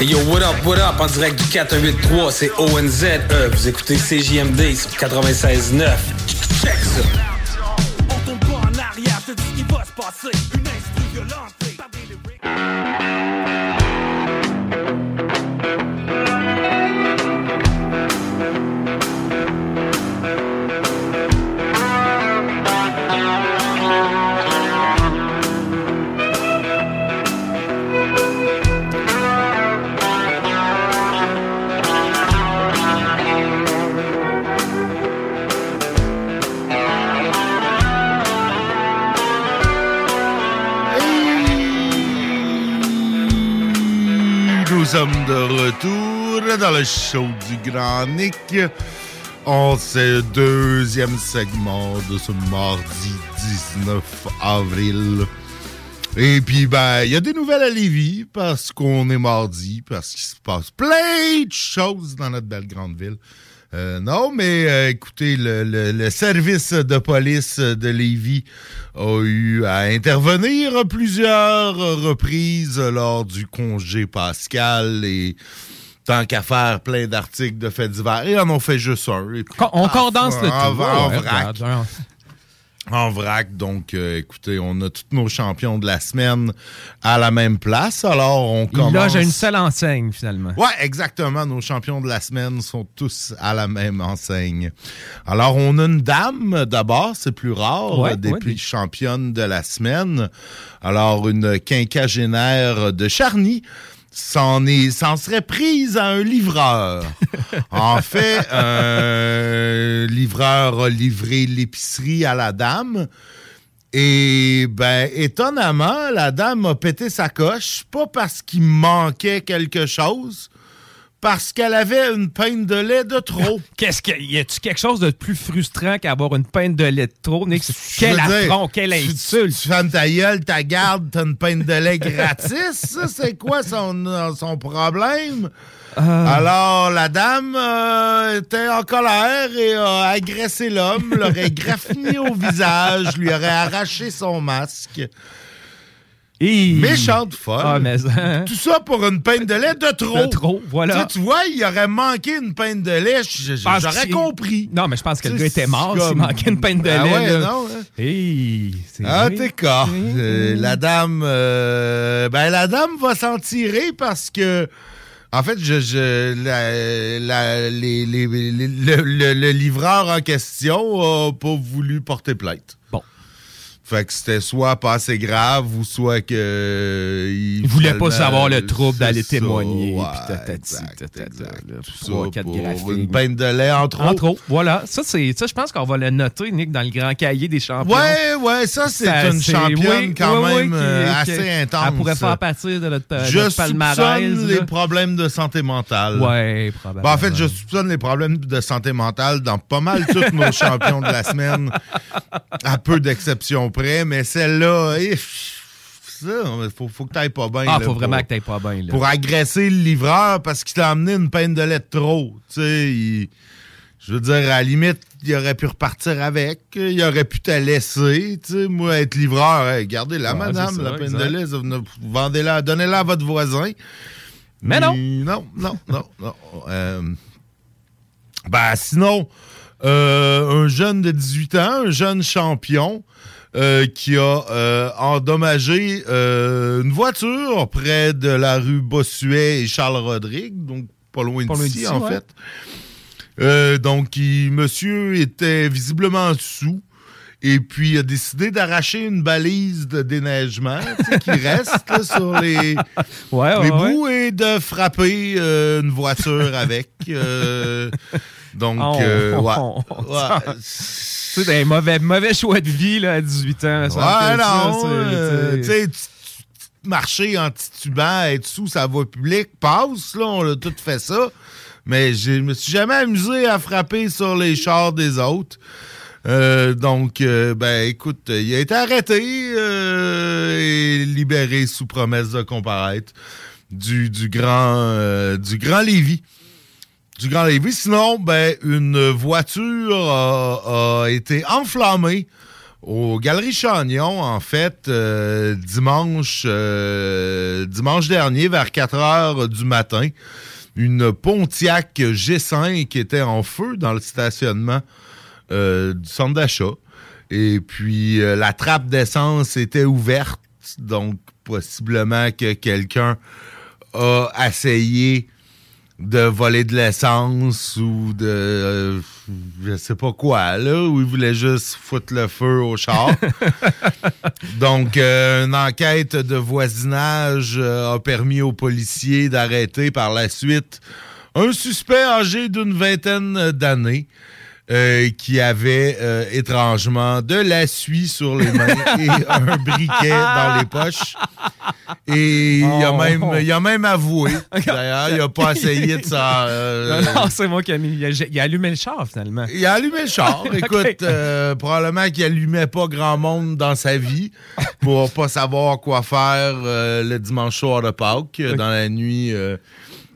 Hey yo, what up, what up, en direct du 4183, c'est ONZ, euh, vous écoutez CJMD sur 96.9. Check ça. On tourne pas en arrière, je te dis ce qui va se passer. Une instru violente. Sommes de retour dans le show du Grand Nick. On ce deuxième segment de ce mardi 19 avril. Et puis, ben, il y a des nouvelles à Lévis parce qu'on est mardi, parce qu'il se passe plein de choses dans notre belle grande ville. Euh, non, mais euh, écoutez, le, le- le service de police de Lévis a eu à intervenir à plusieurs reprises lors du congé pascal et tant qu'à faire plein d'articles de faits divers. Et on en fait juste un. On condense le en- tout. En, Ouais, vrac. En vrac. Donc, euh, écoutez, on a tous nos champions de la semaine à la même place. Alors, on commence... loge à une seule enseigne, finalement. Ouais, exactement. Nos champions de la semaine sont tous à la même enseigne. Alors, on a une dame d'abord, c'est plus rare, Ouais, des ouais, des- championnes de la semaine. Alors, une quinquagénaire de Charny s'en est s'en serait prise à un livreur. en fait, un livreur a livré l'épicerie à la dame. Et ben, étonnamment, la dame a pété sa coche, pas parce qu'il manquait quelque chose, parce qu'elle avait une peine de lait de trop. Qu'est-ce que y a-tu quelque chose de plus frustrant qu'avoir une peinte de lait de trop, Nick? Quel affront, quelle tu- insulte. Tu fermes ta gueule, ta garde, t'as une peine de lait gratis? Ça, c'est quoi son, euh, son problème? Ah. Alors, la dame euh, était en colère et a agressé l'homme, l'aurait graffiné au visage, lui aurait arraché son masque. Méchante folle. Ah, mais, hein. Tout ça pour une peine de lait de trop. De trop, voilà. Tu, vois, il aurait manqué une peine de lait, pense j'aurais compris. Non, mais je pense que le gars était mort s'il comme- manquait une peine de Ah lait. ouais, là. non, hein. Hey, Ah, t'es cas. Euh, la dame, euh, ben la dame va s'en tirer parce que, en fait, je, je- la- la- les- les- les- le, le- le livreur en question a pas voulu porter plainte. Fait que c'était soit pas assez grave ou soit que euh, il, voulait pas savoir le trouble d'aller témoigner. ouais, puis tatati, une peine de lait entre autres. Entre autres, voilà. Ça, c'est, ça, je pense qu'on va le noter, Nick, dans le grand cahier des champions. Ouais, ouais, ça, c'est une championne oui, quand oui, oui, même qui- euh, qui- assez intense. Elle pourrait faire partie de notre, Je notre palmarès. là. les problèmes de santé mentale. Ouais, probablement. Ben, en fait, je soupçonne les problèmes de santé mentale dans pas mal tous nos champions de la semaine, à peu d'exceptions près, mais celle-là, eh, ça, faut, faut que t'ailles pas bien. Ah, là, faut vraiment pour- que t'ailles pas bien. là. Pour agresser le livreur parce qu'il t'a amené une peine de lait de trop. Tu sais, il- je veux dire, à la limite, il aurait pu repartir avec, il aurait pu te laisser. Tu sais, moi, être livreur, hey, gardez-la, Ouais, madame, ça, la peine exact. de lait, vendez-la, donnez-la à votre voisin. Mais non. Non, non, non, non. Euh, ben, sinon, euh, un jeune de 18 ans, un jeune champion, euh, qui a euh, endommagé euh, une voiture près de la rue Bossuet et Charles-Rodrigue, donc pas loin d'ici, en ouais. fait. Donc, il- monsieur était visiblement sous. Et puis, il a décidé d'arracher une balise de déneigement qui reste là, sur les, Ouais, ouais, les ouais. bouts et de frapper une voiture avec. donc, Oh, euh, ouais. oh. Tu sais, des mauvais, mauvais choix de vie là, à 18 ans. Ouais, non. euh, Tu sais. marcher en titubant, être sous sa voie publique, passe, là, on a tout fait ça. Mais je me suis jamais amusé à frapper sur les chars des autres. Euh, donc, euh, ben, écoute, il a été arrêté euh, et libéré sous promesse de comparaître du, du grand du grand Lévis. Du grand Lévis. Sinon, ben, une voiture a, été enflammée aux Galeries Chagnon, en fait, euh, dimanche, euh, dimanche dernier, vers 4 heures du matin. Une Pontiac G5 était en feu dans le stationnement euh, du centre d'achat. Et puis, la trappe d'essence était ouverte, donc possiblement que quelqu'un a essayé de voler de l'essence ou de euh, je sais pas quoi là où il voulait juste foutre le feu au char. Donc euh, une enquête de voisinage euh, a permis aux policiers d'arrêter par la suite un suspect âgé d'une vingtaine d'années euh, qui avait euh, étrangement de la suie sur les mains et un briquet dans les poches. Et il, a Oh. même, il a même avoué. D'ailleurs, il a pas essayé de ça. euh, Non, non, c'est moi qui ai mis. Il a, il a allumé le char, finalement. il a allumé le char. Écoute, probablement qu'il allumait pas grand monde dans sa vie pour pas savoir quoi faire le dimanche soir de Pâques, dans la nuit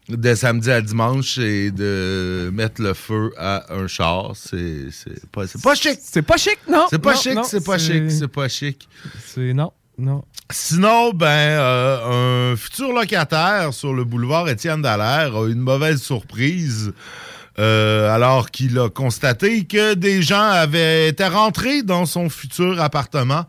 de samedi à dimanche, et de mettre le feu à un char. C'est c'est pas, c'est pas chic. C'est pas chic, non. C'est pas chic, c'est pas chic, c'est pas chic. C'est non. Non. Sinon, ben, euh, un futur locataire sur le boulevard Étienne Dallaire a eu une mauvaise surprise. euh, alors qu'il a constaté que des gens avaient été rentrés dans son futur appartement.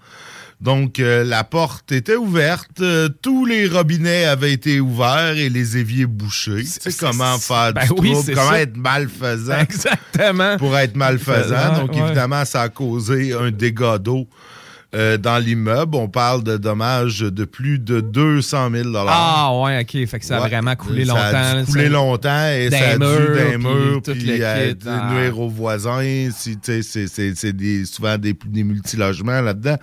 Donc, euh, la porte était ouverte, euh, tous les robinets avaient été ouverts et les éviers bouchés. Tu sais comment faire ben du oui, trouble, comment ça. être malfaisant. Exactement. Pour être malfaisant. Donc, Ouais. évidemment, ça a causé un dégât d'eau euh, dans l'immeuble. On parle de dommages de plus de 200 000 Ah, ouais, OK. Fait que ça a Ouais. vraiment coulé Ça longtemps. a dû là, couler ça- longtemps et ça a dû murs, d'un puis mur, puis le euh, Ah. nuire aux voisins. C'est souvent des, des multilogements là-dedans.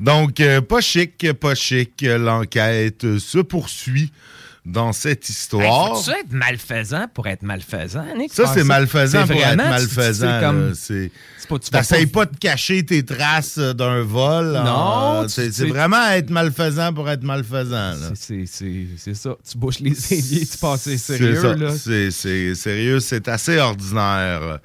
Donc, euh, pas chic, pas chic. L'enquête se poursuit dans cette Hey, histoire. Faut-tu être malfaisant pour être malfaisant, Nick? Ça, c'est malfaisant c'est pour être vraiment, tu- malfaisant. c'est T'essayes pas de cacher tes traces euh, d'un vol. Non, tu- C'est vraiment être malfaisant pour être malfaisant. C'est- ça. Tu bouches les éviers, tu passes sérieux, c'est sérieux, c'est assez ordinaire.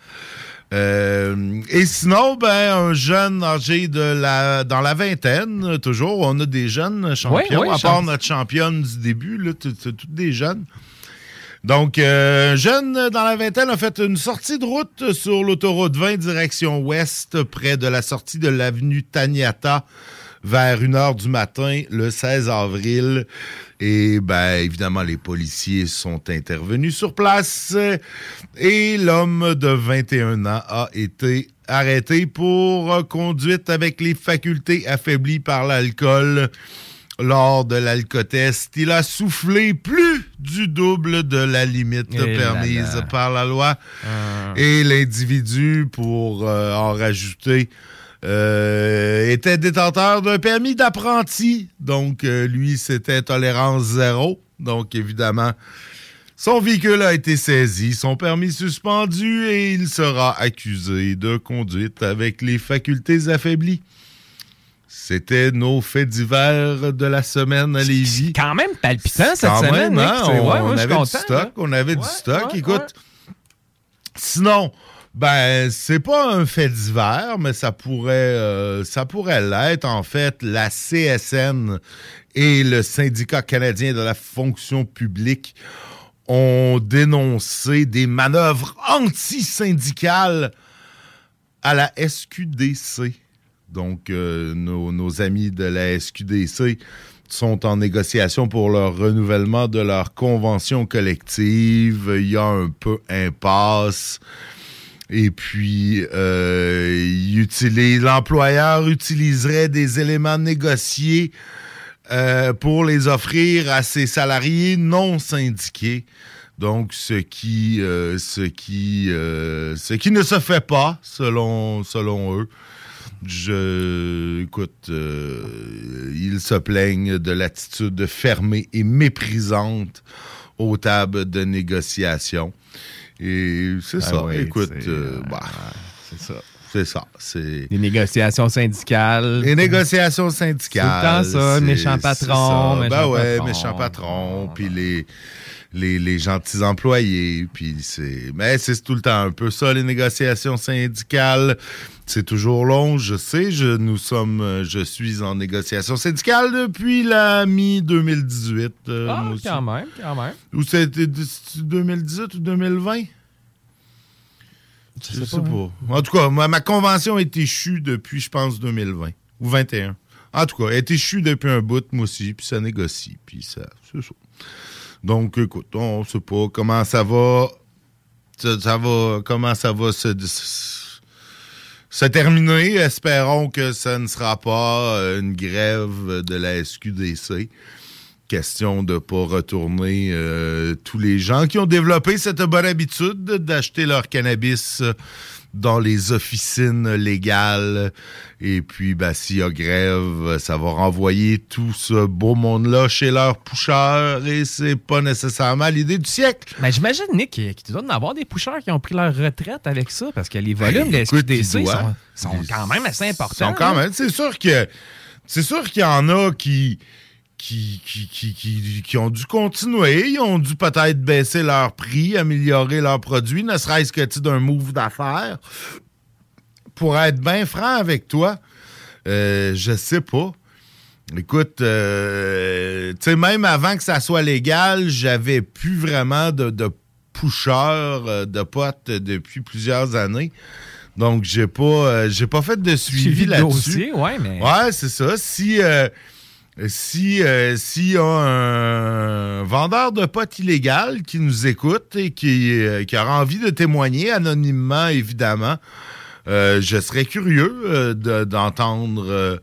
Euh, et sinon, ben, un jeune âgé de la, dans la vingtaine, toujours, on a des jeunes champions, Ouais, ouais, à part notre championne du début, là, toutes des jeunes. Donc, euh, un jeune dans la vingtaine a fait une sortie de route sur l'autoroute 20 direction ouest, près de la sortie de l'avenue Taniata, vers 1 heure du matin, le 16 avril. Et, ben, évidemment, les policiers sont intervenus sur place et l'homme de 21 ans a été arrêté pour conduite avec les facultés affaiblies par l'alcool. Lors de l'alcotest, il a soufflé plus du double de la limite Eh là permise là. par la loi. Ah. Et l'individu, pour euh, en rajouter, euh, était détenteur d'un permis d'apprenti. Donc, euh, lui, c'était tolérance zéro. Donc, évidemment, son véhicule a été saisi, son permis suspendu et il sera accusé de conduite avec les facultés affaiblies. C'était nos faits divers de la semaine à Lévis. quand même palpitant cette Quand semaine, même, hein, C'est- on, ouais, avait du stock, on avait du stock. Écoute, sinon, ben, c'est pas un fait divers, mais ça pourrait, euh, ça pourrait l'être. En fait, la CSN et le syndicat canadien de la fonction publique ont dénoncé des manœuvres anti-syndicales à la SQDC. Donc, euh, nos, nos amis de la SQDC sont en négociation pour leur renouvellement de leur convention collective. Il y a un peu impasse. Et puis, euh, l'employeur utiliserait des éléments négociés euh, pour les offrir à ses salariés non syndiqués. Donc, ce qui, euh, ce qui, ce qui ne se fait pas, selon, selon eux. Je, écoute, ils se plaignent de l'attitude fermée et méprisante aux tables de négociation. Et c'est Ah ça. écoute, c'est, euh, euh, bah, c'est ça. C'est ça. C'est Les négociations syndicales. les négociations syndicales. Tout le temps ça, méchant patron, méchant ben ouais, patron. méchant patron, puis les, les, les gentils employés, puis c'est... Mais c'est tout le temps un peu ça, les négociations syndicales. C'est toujours long, je sais, je, nous sommes, euh, je suis en négociation syndicale depuis la mi-2018. euh, Ah, quand même, quand même. Ou c'était 2018 ou 2020? Je sais sais pas, pas. En tout cas, ma, ma convention est échue depuis, je pense, 2020 ou 21. En tout cas, elle est échue depuis un bout, moi aussi, puis ça négocie, puis ça, c'est ça. Donc, écoute, on sait pas comment ça va, comment ça va se, terminer. Espérons que ça ne sera pas euh, une grève de la SQDC. Question de pas retourner euh, tous les gens qui ont développé cette bonne habitude d'acheter leur cannabis dans les officines légales. Et puis, ben, s'il y a grève, ça va renvoyer tout ce beau monde-là chez leurs poucheurs et c'est pas nécessairement l'idée du siècle. Mais j'imagine, Nick, qu'il doit en avoir des poucheurs qui ont pris leur retraite avec ça, parce que les volumes de la écoute, il SQDC sont, sont quand même assez importants. sont quand hein. même. C'est sûr que c'est sûr qu'il y en a qui qui, qui, qui, qui, ont dû continuer, ils ont dû peut-être baisser leur prix, améliorer leurs produits, ne serait-ce que d'un move d'affaires. Pour être bien franc avec toi, euh, je sais pas. Écoute, euh, tu sais, même avant que ça soit légal, j'avais plus vraiment de, de pusher euh, de potes depuis plusieurs années. Donc, j'ai pas, euh, j'ai pas fait de suivi Suivi de là-dessus. ouais, mais- Ouais, c'est ça. Si, si, euh, s'il y a un vendeur de potes illégal qui nous écoute et qui, euh, qui aura envie de témoigner anonymement, évidemment, euh, je serais curieux de- d'entendre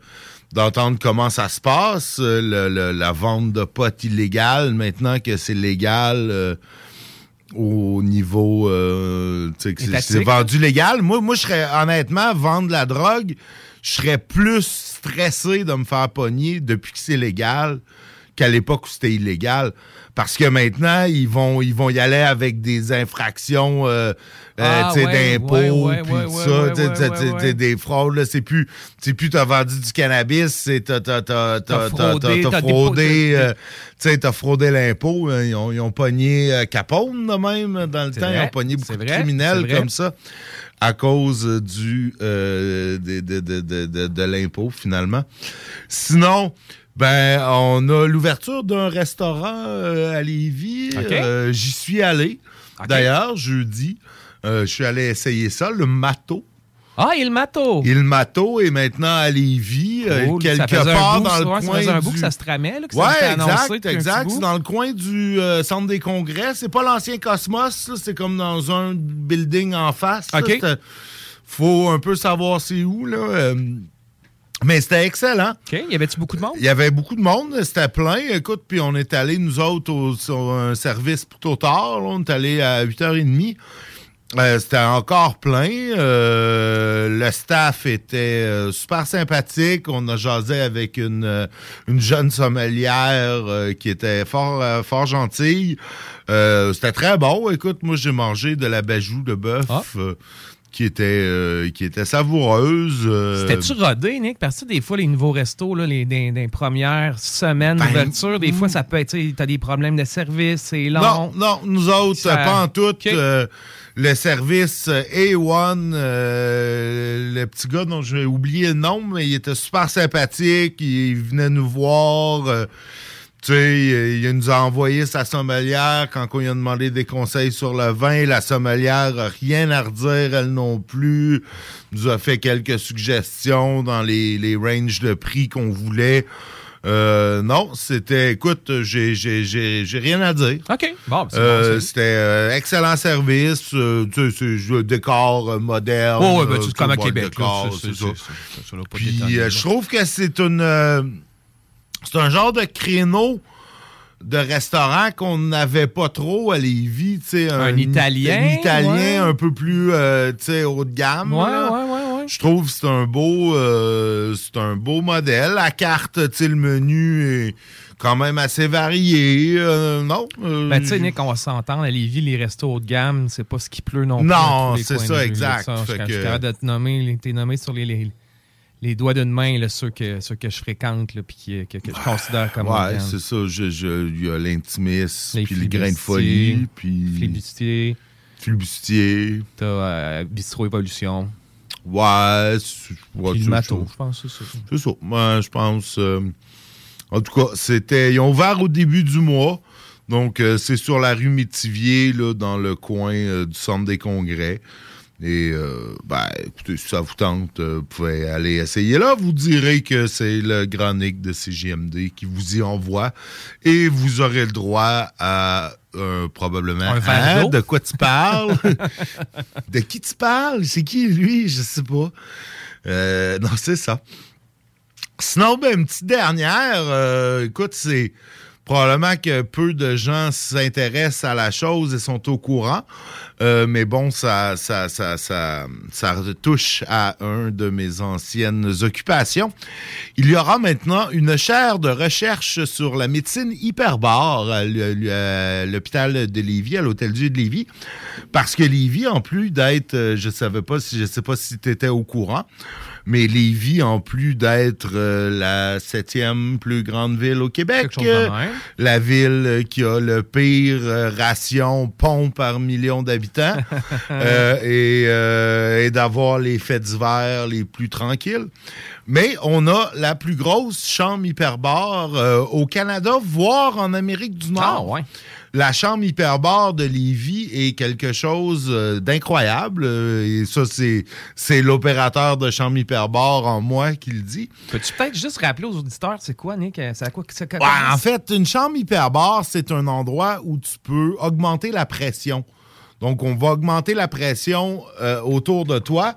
d'entendre comment ça se passe, le- le- la vente de potes illégales, maintenant que c'est légal au niveau c'est- vendu légal. Moi, moi, je serais honnêtement vendre la drogue, je serais plus stressé de me faire pogner depuis que c'est légal qu'à l'époque où c'était illégal. Parce que maintenant, ils vont, ils vont y aller avec des infractions euh, euh, Ah, ouais, d'impôts, ouais, ça, des fraudes. C'est plus, plus t'as vendu du cannabis, c'est t'as, fraudé, t'as- fraudé, euh, fraudé l'impôt. hein. Ils ont, ils ont pogné Capone, de même, dans le temps. vrai, Ils ont pogné beaucoup de criminels comme ça à cause du euh, de, de, de, de, de- de l'impôt, finalement. Sinon, ben, on a l'ouverture d'un restaurant euh, à Lévis. Euh, J'y suis allé. D'ailleurs, jeudi, je suis allé essayer ça, le Mato. Ah, il Mato! Il Mato est maintenant à Lévis, euh, Cool. quelque Ça part bout, dans ça, le ouais, ça coin faisait un bout du- que ça se tramait, là, que ça ouais, annoncé exact, exact. C'est dans le coin du euh, centre des congrès. C'est pas l'ancien Cosmos, c'est comme dans un building en face. OK. Faut un peu savoir c'est où, là. euh, mais c'était excellent. OK. Y avait-tu beaucoup de monde? Il y avait beaucoup de monde, c'était plein. Écoute, puis on est allé, nous autres, au- sur un service plutôt tard. là. On est allé à 8h30. Euh, c'était encore plein. Euh, le staff était euh, super sympathique. On a jasé avec une, euh, une jeune sommelière euh, qui était fort, euh, fort gentille. Euh, c'était très bon. Écoute, moi, j'ai mangé de la bajou de bœuf. euh, qui était euh, qui était savoureuse. C'était-tu rodé, Nick? Parce que des fois, les nouveaux restos, là, les, des, des premières semaines Ben, d'ouverture, des fois, ça peut être, tu as des problèmes de service, c'est long. Non, non, nous autres, Ça- pas en tout. euh, le service euh, A1, euh, le petit gars dont j'ai oublié le nom, mais il était super sympathique. Il venait nous voir. euh, tu sais, il, nous a envoyé sa sommelière quand on lui a demandé des conseils sur le vin. La sommelière a rien à redire, elle non plus. Nous a fait quelques suggestions dans les, les ranges de prix qu'on voulait. Euh, non, c'était, écoute, j'ai, j'ai, j'ai, j'ai rien à dire. OK. Bon, c'est Euh, bon, c'était euh, excellent service, euh, tu sais, c'est un décor moderne. Oh, ouais, ben, c'est comme à le Québec, décor, c'est- c'est c'est- ça. Puis je trouve que c'est une, c'est un genre de créneau de restaurant qu'on n'avait pas trop à Lévis, tu sais, Un Italien, un italien ouais. un peu plus, tu sais, haut de gamme. Ouais, là. ouais, ouais, ouais. Je trouve que c'est un beau, euh, c'est un beau modèle. La carte, le menu est quand même assez varié. euh, non? euh, Ben, tu sais, Nick, on va s'entendre, à Lévis, les restos haut de gamme, c'est pas ce qui pleut non plus. Non, c'est ça, exact. Ça, je Fait que- capable de te nommer, t'es nommé sur les, les, les doigts d'une main, là, ceux, que, ceux que je fréquente, là, puis que, que je considère comme Ouais, c'est ça. Je- je- Il y a l'intimis, Les puis le grain de folie, puis... Flibustier. Flibustier. T'as euh, Bistro Évolution. Ouais, ouais, le ça. je pense, c'est ça. C'est ça. Moi, je pense... euh, en tout cas, c'était... Ils ont ouvert au début du mois. Donc, euh, c'est sur la rue Métivier, là, dans le coin euh, du centre des congrès. Et, ben, écoutez, si ça vous tente, vous pouvez aller essayer là. Vous direz que c'est le grand Nick de CGMD qui vous y envoie. Et vous aurez le droit à euh, probablement... Hein, de quoi tu parles? de qui tu parles? C'est qui, lui? Je sais pas. Euh, non, c'est ça. Sinon, ben, une petite dernière. euh, écoute, c'est probablement que peu de gens s'intéressent à la chose et sont au courant. Euh, mais bon, ça, ça, ça, ça, ça touche à un de mes anciennes occupations. Il y aura maintenant une chaire de recherche sur la médecine hyperbare à l'hôpital de Lévis, à l'hôtel Dieu de Lévis. Parce que Lévis, en plus d'être, euh, je savais pas si, je sais pas si tu étais au courant, Mais Lévis, en plus d'être euh, la septième plus grande ville au Québec, euh, la ville qui a le pire euh, ration pont par million d'habitants et, et d'avoir les fêtes d'hiver les plus tranquilles. Mais on a la plus grosse chambre hyperbare au Canada, voire en Amérique du Nord. La chambre hyperbare de Lévis est quelque chose euh, d'incroyable. euh, et ça, c'est, c'est l'opérateur de chambre hyperbare en moi qui le dit. Peux-tu peut-être juste rappeler aux auditeurs, c'est quoi, Nick? C'est à quoi que ça Ouais, en fait, une chambre hyperbare, c'est un endroit où tu peux augmenter la pression. Donc, on va augmenter la pression euh, autour de toi.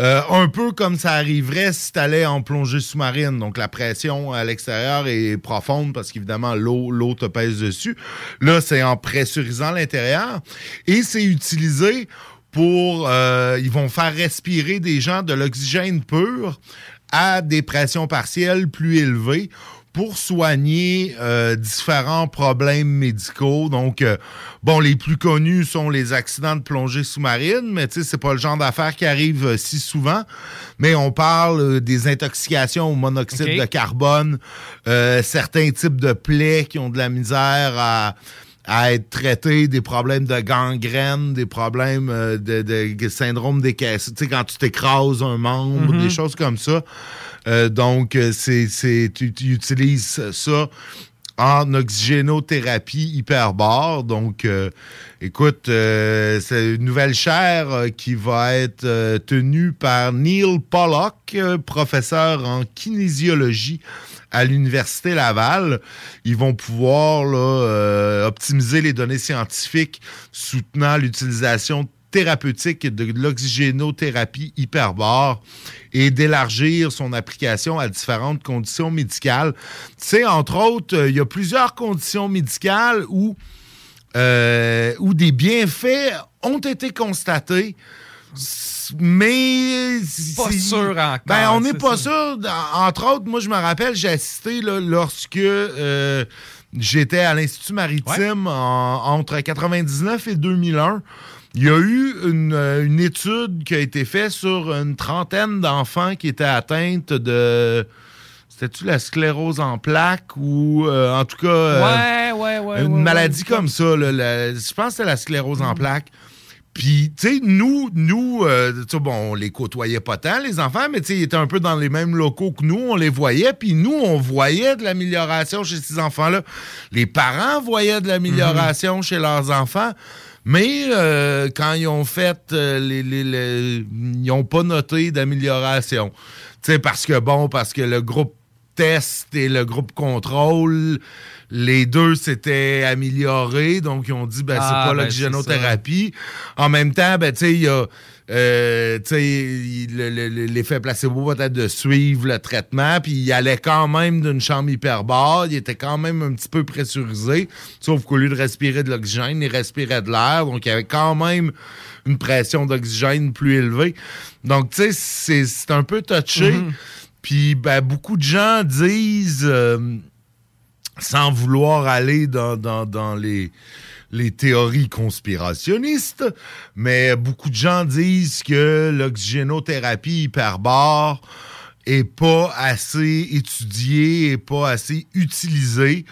Euh, un peu comme ça arriverait si tu allais en plongée sous-marine. Donc, la pression à l'extérieur est profonde parce qu'évidemment, l'eau, l'eau te pèse dessus. Là, c'est en pressurisant l'intérieur. Et c'est utilisé pour... euh, ils vont faire respirer des gens de l'oxygène pur à des pressions partielles plus élevées pour soigner euh, différents problèmes médicaux. Donc, euh, bon, les plus connus sont les accidents de plongée sous-marine, mais tu sais, c'est pas le genre d'affaires qui arrive euh, si souvent. Mais on parle des intoxications au monoxyde de carbone, certains types de plaies qui ont de la misère à à être traités, des problèmes de gangrène, des problèmes de, de syndrome des caisses. Tu sais, quand tu t'écrases un membre, Mhm. des choses comme ça. Euh, donc, euh, c'est, c'est, tu, utilises ça en oxygénothérapie hyperbare. Donc, euh, écoute, c'est une nouvelle chaire qui va être tenue par Neil Pollock, professeur en kinésiologie à l'Université Laval. Ils vont pouvoir optimiser les données scientifiques soutenant l'utilisation thérapeutique de l'oxygénothérapie hyperbare et d'élargir son application à différentes conditions médicales. Tu sais, entre autres, euh, il y a plusieurs conditions médicales où, euh, où des bienfaits ont été constatés, mais... Pas sûr encore, Ben, on n'est pas ça. sûr. En- Entre autres, moi, je me rappelle, j'ai assisté là, lorsque euh, j'étais à l'Institut maritime en- entre 99 et 2001. Il y a eu une, euh, une étude qui a été faite sur une trentaine d'enfants qui étaient atteintes de... C'était-tu la sclérose en plaques ou euh, en tout cas euh, Ouais, ouais, ouais. une maladie comme ça. là, la- je pense que c'était la sclérose en plaques. Puis, tu sais, nous, nous euh, bon, on les côtoyait pas tant, les enfants, mais tu sais, ils étaient un peu dans les mêmes locaux que nous, on les voyait, puis nous, on voyait de l'amélioration chez ces enfants-là. Les parents voyaient de l'amélioration chez leurs enfants, mais euh, quand ils ont fait, euh, les, les- les- ils n'ont pas noté d'amélioration. Tu sais, parce que, bon, parce que le groupe test et le groupe contrôle, les deux s'étaient améliorés, donc ils ont dit, ben, Ah, c'est pas ben, l'oxygénothérapie. En même temps, ben, tu sais, il y a. euh, le- l'effet placebo peut-être de suivre le traitement, puis il allait quand même d'une chambre hyperbare, il était quand même un petit peu pressurisé, sauf qu'au lieu de respirer de l'oxygène, il respirait de l'air, donc il y avait quand même une pression d'oxygène plus élevée. Donc, tu sais, c'est- un peu touché. Mhm. Puis, ben, beaucoup de gens disent, euh, sans vouloir aller dans, dans- dans les, les théories conspirationnistes, mais beaucoup de gens disent que l'oxygénothérapie hyperbare est pas assez étudiée, est pas assez utilisée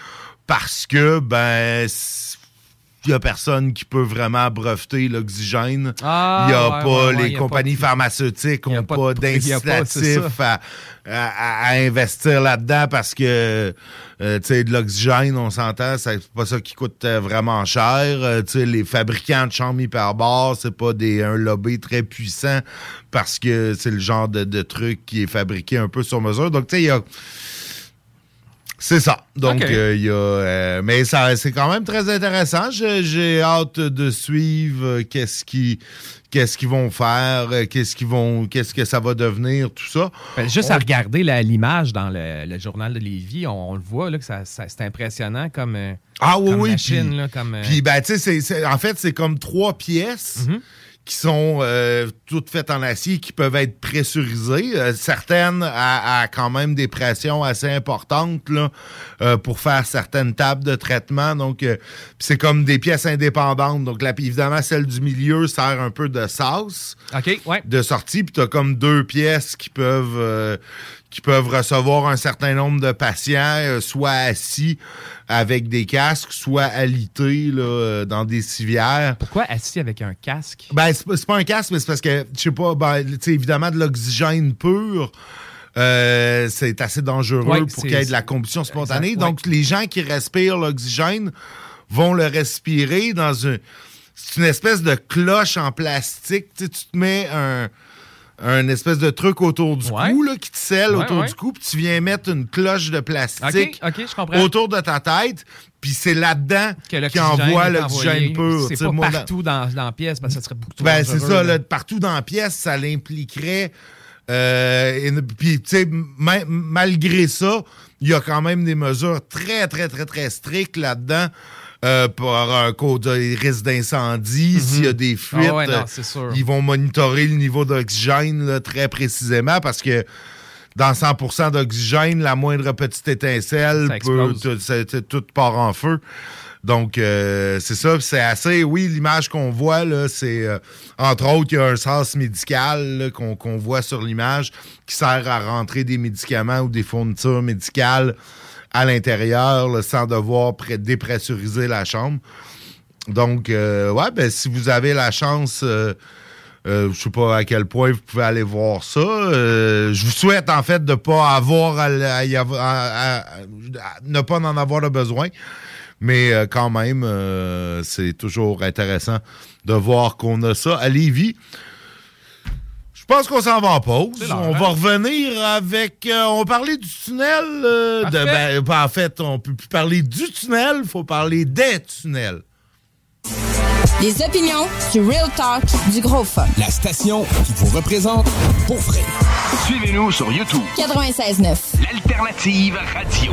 parce que, ben, il y a personne qui peut vraiment breveter l'oxygène. Il Ah, n'y a ouais, pas, ouais, ouais, les compagnies pas de- pharmaceutiques n'ont pas pas, d'incitatif à, à- à investir là-dedans parce que, euh, de l'oxygène, on s'entend, c'est pas ça qui coûte euh, vraiment cher. Euh, les fabricants de chambres hyperbares, c'est pas des, un lobby très puissant parce que c'est le genre de, de truc qui est fabriqué un peu sur mesure. Donc, tu sais, il y a... C'est ça. Donc, Ok. euh, il y a. euh, mais ça, c'est quand même très intéressant. J'ai hâte de suivre euh, qu'est-ce qui, qu'est-ce qu'ils vont faire, euh, qu'est-ce qu'ils vont, qu'est-ce que ça va devenir, tout ça. Ben, juste On- à regarder l'image dans le, le journal de Lévis, on, on le voit, là, que ça, ça- c'est impressionnant comme, Ah oui, comme oui. machine. puis- là, comme, Puis, ben, tu sais, en fait, c'est comme trois pièces Mhm. Qui sont euh, toutes faites en acier, qui peuvent être pressurisées. Euh, certaines à, à quand même des pressions assez importantes là, euh, pour faire certaines tables de traitement. Donc, c'est comme des pièces indépendantes. Donc, là, évidemment, celle du milieu sert un peu de sauce ouais. de sortie. Puis tu as comme deux pièces qui peuvent, qui peuvent recevoir un certain nombre de patients, euh, soit assis avec des casques, soit alités là, euh, dans des civières. Pourquoi assis avec un casque? Ben, c'est pas, c'est pas un casque, mais c'est parce que, je sais pas, ben, évidemment, de l'oxygène pur, euh, c'est assez dangereux Ouais, pour qu'il y ait de la combustion spontanée. Exact, ouais. Donc, les gens qui respirent l'oxygène vont le respirer dans un. C'est une espèce de cloche en plastique. Tu sais, tu te mets un. Un espèce de truc autour du cou là, qui te scelle Ouais, autour ouais. du cou, puis tu viens mettre une cloche de plastique je autour de ta tête, puis c'est là-dedans qui envoie l'oxygène pur. C'est pas moi, partout dans, dans la pièce, parce que ça serait beaucoup trop ben, c'est ça, là. partout dans la pièce, ça l'impliquerait. Euh, Puis, tu sais, ma- malgré ça, il y a quand même des mesures très, très, très, très strictes là-dedans. Euh, pour un de risque d'incendie, s'il y a des fuites, Ah ouais, non, euh, ils vont monitorer le niveau d'oxygène très précisément parce que dans 100% d'oxygène, la moindre petite étincelle peut tout, part en feu. Donc, euh, c'est ça. C'est assez. Oui, l'image qu'on voit, là, c'est. euh, entre autres, il y a un sas médical qu'on voit sur l'image qui sert à rentrer des médicaments ou des fournitures médicales à l'intérieur sans devoir dépressuriser la chambre. Donc, euh, ouais, ben, si vous avez la chance. euh, euh, je sais pas à quel point vous pouvez aller voir ça. Euh, je vous souhaite en fait de pas avoir à, ne pas en avoir le besoin. Mais euh, quand même, c'est toujours intéressant de voir qu'on a ça à Lévis. Je pense qu'on s'en va en pause. On va revenir avec. euh, on va parler du tunnel. euh, de, Parfait. ben, en fait, on peut plus parler du tunnel, il faut parler des tunnels. Les opinions du Real Talk du Gros Fun. La station qui vous représente pour vrai. Suivez-nous sur YouTube. 96.9. L'alternative radio.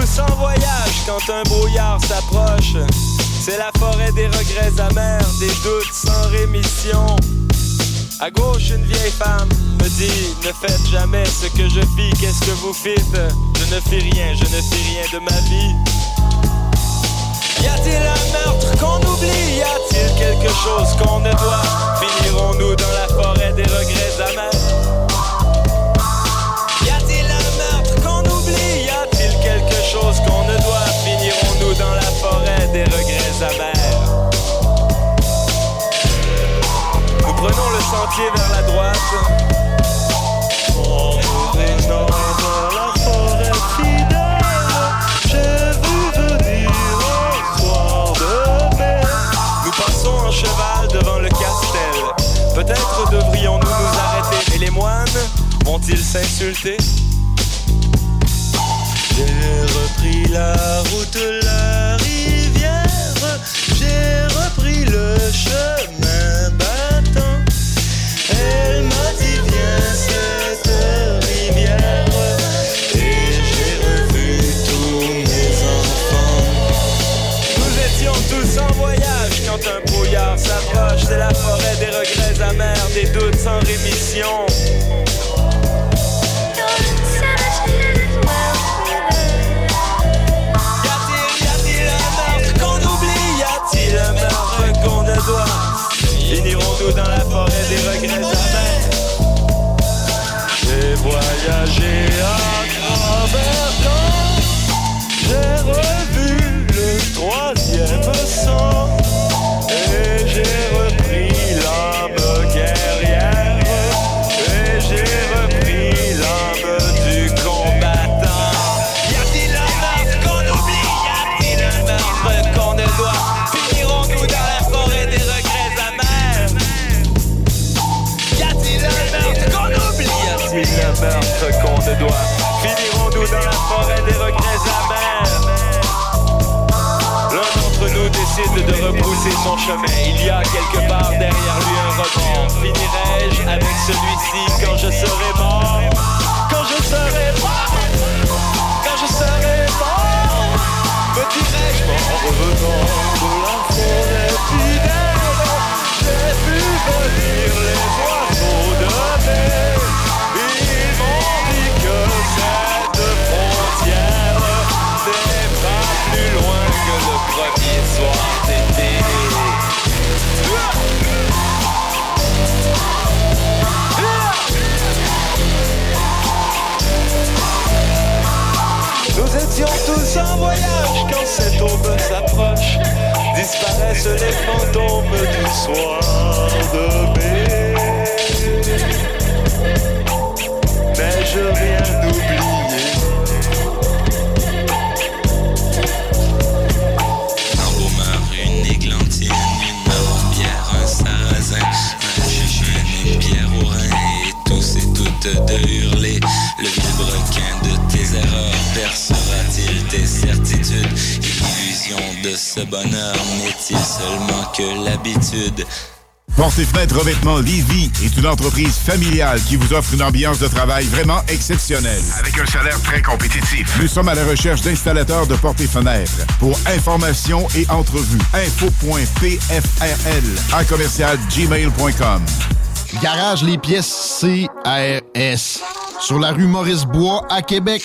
200 voyage quand un brouillard s'approche. C'est la forêt des regrets amers, des doutes sans rémission. À gauche, une vieille femme me dit Ne faites jamais ce que je fis, qu'est-ce que vous fîtes Je ne fais rien, je ne fais rien de ma vie. Y a-t-il un meurtre qu'on oublie? Y a-t-il quelque chose qu'on ne doit? Finirons-nous dans la forêt des regrets amers? Qu'on ne doit Finirons-nous dans la forêt des regrets amers. Nous prenons le sentier vers la droite. En revenant dans la forêt fidèle. J'ai vu venir un soir de mai Nous passons en cheval devant le castel. Peut-être devrions-nous nous arrêter. Et les moines vont-ils s'insulter? J'ai repris la route, la rivière. J'ai repris le chemin battant. Elle m'a dit viens cette rivière. Et j'ai revu tous mes enfants. Nous étions tous en voyage quand un brouillard s'approche. C'est la forêt des regrets amers, des doutes sans rémission dans la forêt des regrets amers. J'ai voyagé à travers J'ai revu le troisième sens. Meurtre qu'on ne doit. Finirons-nous dans la forêt des regrets amers? L'un d'entre nous décide de repousser son chemin. Il y a quelque part derrière lui un rebond. Finirai-je avec celui-ci quand je serai mort? Quand je serai mort? Quand je serai mort? Me dirai-je en revenant de la forêt fidèle J'ai vu venir les oiseaux de mer cette frontière n'est pas plus loin que le premier soir d'été. Nous étions tous en voyage quand cette aube s'approche. Disparaissent les fantômes du soir de mai. Un une églantine, une marronnière, un sarrasin, un chichin, une pierre au rein, et tous et toutes de hurler. Le vilebrequin de tes erreurs percera-t-il tes certitudes? Illusion de ce bonheur n'est-il seulement que l'habitude? Porte et fenêtres revêtement Lévy est une entreprise familiale qui vous offre une ambiance de travail vraiment exceptionnelle. Avec un salaire très compétitif. Nous sommes à la recherche d'installateurs de portes et fenêtres. Pour information et entrevue, info.pfrl à commercial gmail.com. Garage les pièces CRS. Sur la rue Maurice-Bois à Québec.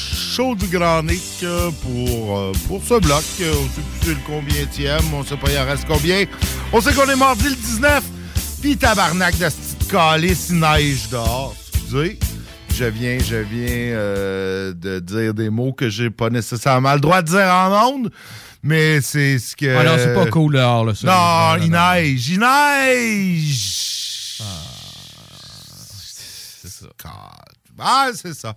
show du Grand Nick euh, pour, euh, pour ce bloc. Euh, On sait plus le combienième, on sait pas il en reste combien. On sait qu'on est mardi le 19, puis tabarnak de cette petite calice, il neige dehors. Excusez. Je viens, je viens euh, de dire des mots que j'ai pas nécessairement le droit de dire en ondes, mais c'est ce que... Ah non, c'est pas cool dehors, là, ça. Non, Non, il non, neige, il neige! C'est ça. Ah, c'est ça.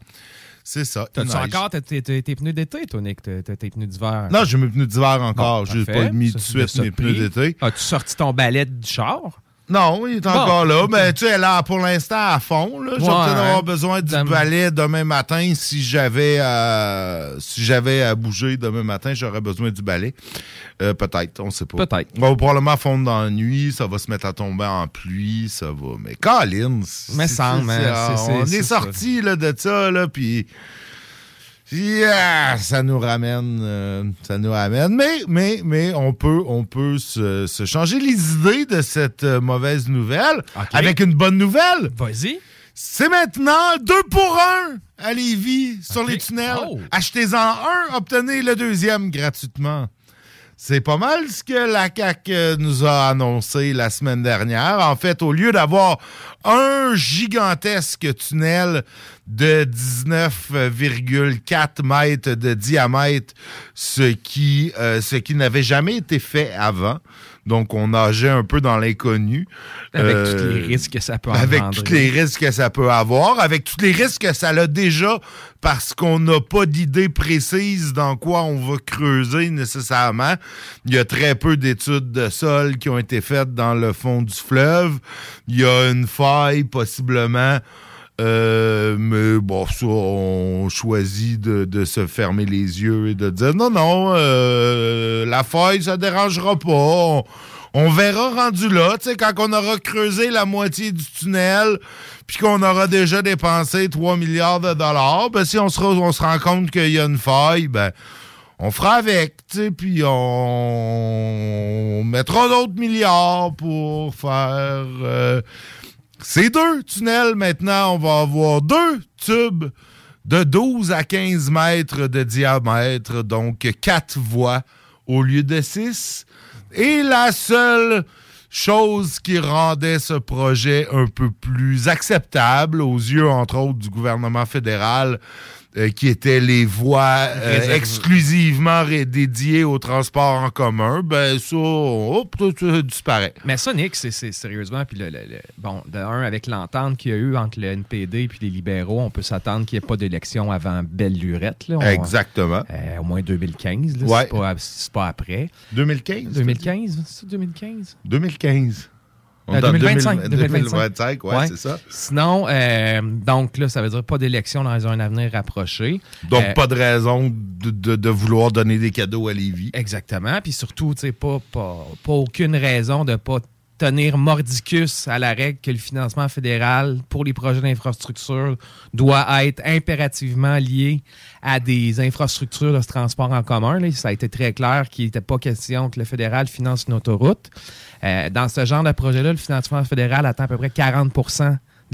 C'est ça. T'as-tu encore tes, tes- tes- tes pneus d'été, toi, Nick? T'as tes pneus d'hiver? Non, j'ai mes pneus d'hiver encore. Bon, j'ai pas mis tout de suite mes pneus d'été. As-tu sorti ton balai du char? Non, il est Bon, encore là. Mais tu sais, là, pour l'instant, à fond. Là, J'ai Ouais. peut-être avoir besoin du balai demain matin. Si j'avais à, si j'avais à bouger demain matin, j'aurais besoin du balai. Euh, peut-être, on sait pas. Peut-être. On va probablement fondre dans la nuit. Ça va se mettre à tomber en pluie. Ça va. Mais Colin, Mais c'est- on est, ça. sorti de ça, là, puis. Yeah, ça nous ramène, euh, ça nous ramène. Mais, mais, mais, on peut, on peut se, se changer les idées de cette euh, mauvaise nouvelle avec une bonne nouvelle. Vas-y. C'est maintenant deux pour un à Lévis sur les tunnels. Oh. Achetez-en un, obtenez le deuxième gratuitement. C'est pas mal ce que la CAQ euh, nous a annoncé la semaine dernière. En fait, au lieu d'avoir un gigantesque tunnel de 19,4 mètres de diamètre, ce qui, euh, ce qui n'avait jamais été fait avant. Donc, on nageait un peu dans l'inconnu. Avec Euh, tous les risques que ça peut Avec engendrer. tous les risques que ça peut avoir, avec tous les risques que ça a déjà, parce qu'on n'a pas d'idée précise dans quoi on va creuser nécessairement. Il y a très peu d'études de sol qui ont été faites dans le fond du fleuve. Il y a une faille, possiblement. Euh, mais bon, ça, on choisit de, se fermer les yeux et de dire non, non, euh, la faille, ça dérangera pas. On verra rendu là, tu sais, quand on aura creusé la moitié du tunnel, puis qu'on aura déjà dépensé 3 milliards de dollars, ben si on se, rend compte qu'il y a une faille, ben on fera avec, tu sais, puis on, mettra d'autres milliards pour faire euh, ces deux tunnels. Maintenant, on va avoir deux tubes de 12 à 15 mètres de diamètre, donc quatre voies au lieu de six. Et la seule chose qui rendait ce projet un peu plus acceptable aux yeux, entre autres, du gouvernement fédéral, euh, qui étaient les voies euh, exclusivement dédiées au transport en commun, ben ça, ça disparaît. Mais ça, Nick, c'est sérieusement, puis le, le- le- bon, de un, avec l'entente qu'il y a eu entre le NPD et les libéraux, on peut s'attendre qu'il n'y ait pas d'élection avant belle lurette. Là. On- Exactement. euh, au moins 2015, là, Ouais. c'est pas, pas après. 2015? 2015, c'est ça, 2015? 2015. On Euh, est en 2025. 2000- 2025, 2025, ouais, c'est ça. Sinon, euh, donc là, ça veut dire pas d'élection dans un avenir rapproché. Donc, Euh, pas de raison de, de- de vouloir donner des cadeaux à Lévis. Exactement. Puis surtout, tu sais, pas, pas, pas aucune raison de pas tenir mordicus à la règle que le financement fédéral pour les projets d'infrastructure doit être impérativement lié à des infrastructures de transport en commun. Ça a été très clair qu'il n'était pas question que le fédéral finance une autoroute. Euh, dans ce genre de projet-là, le financement fédéral atteint à peu près 40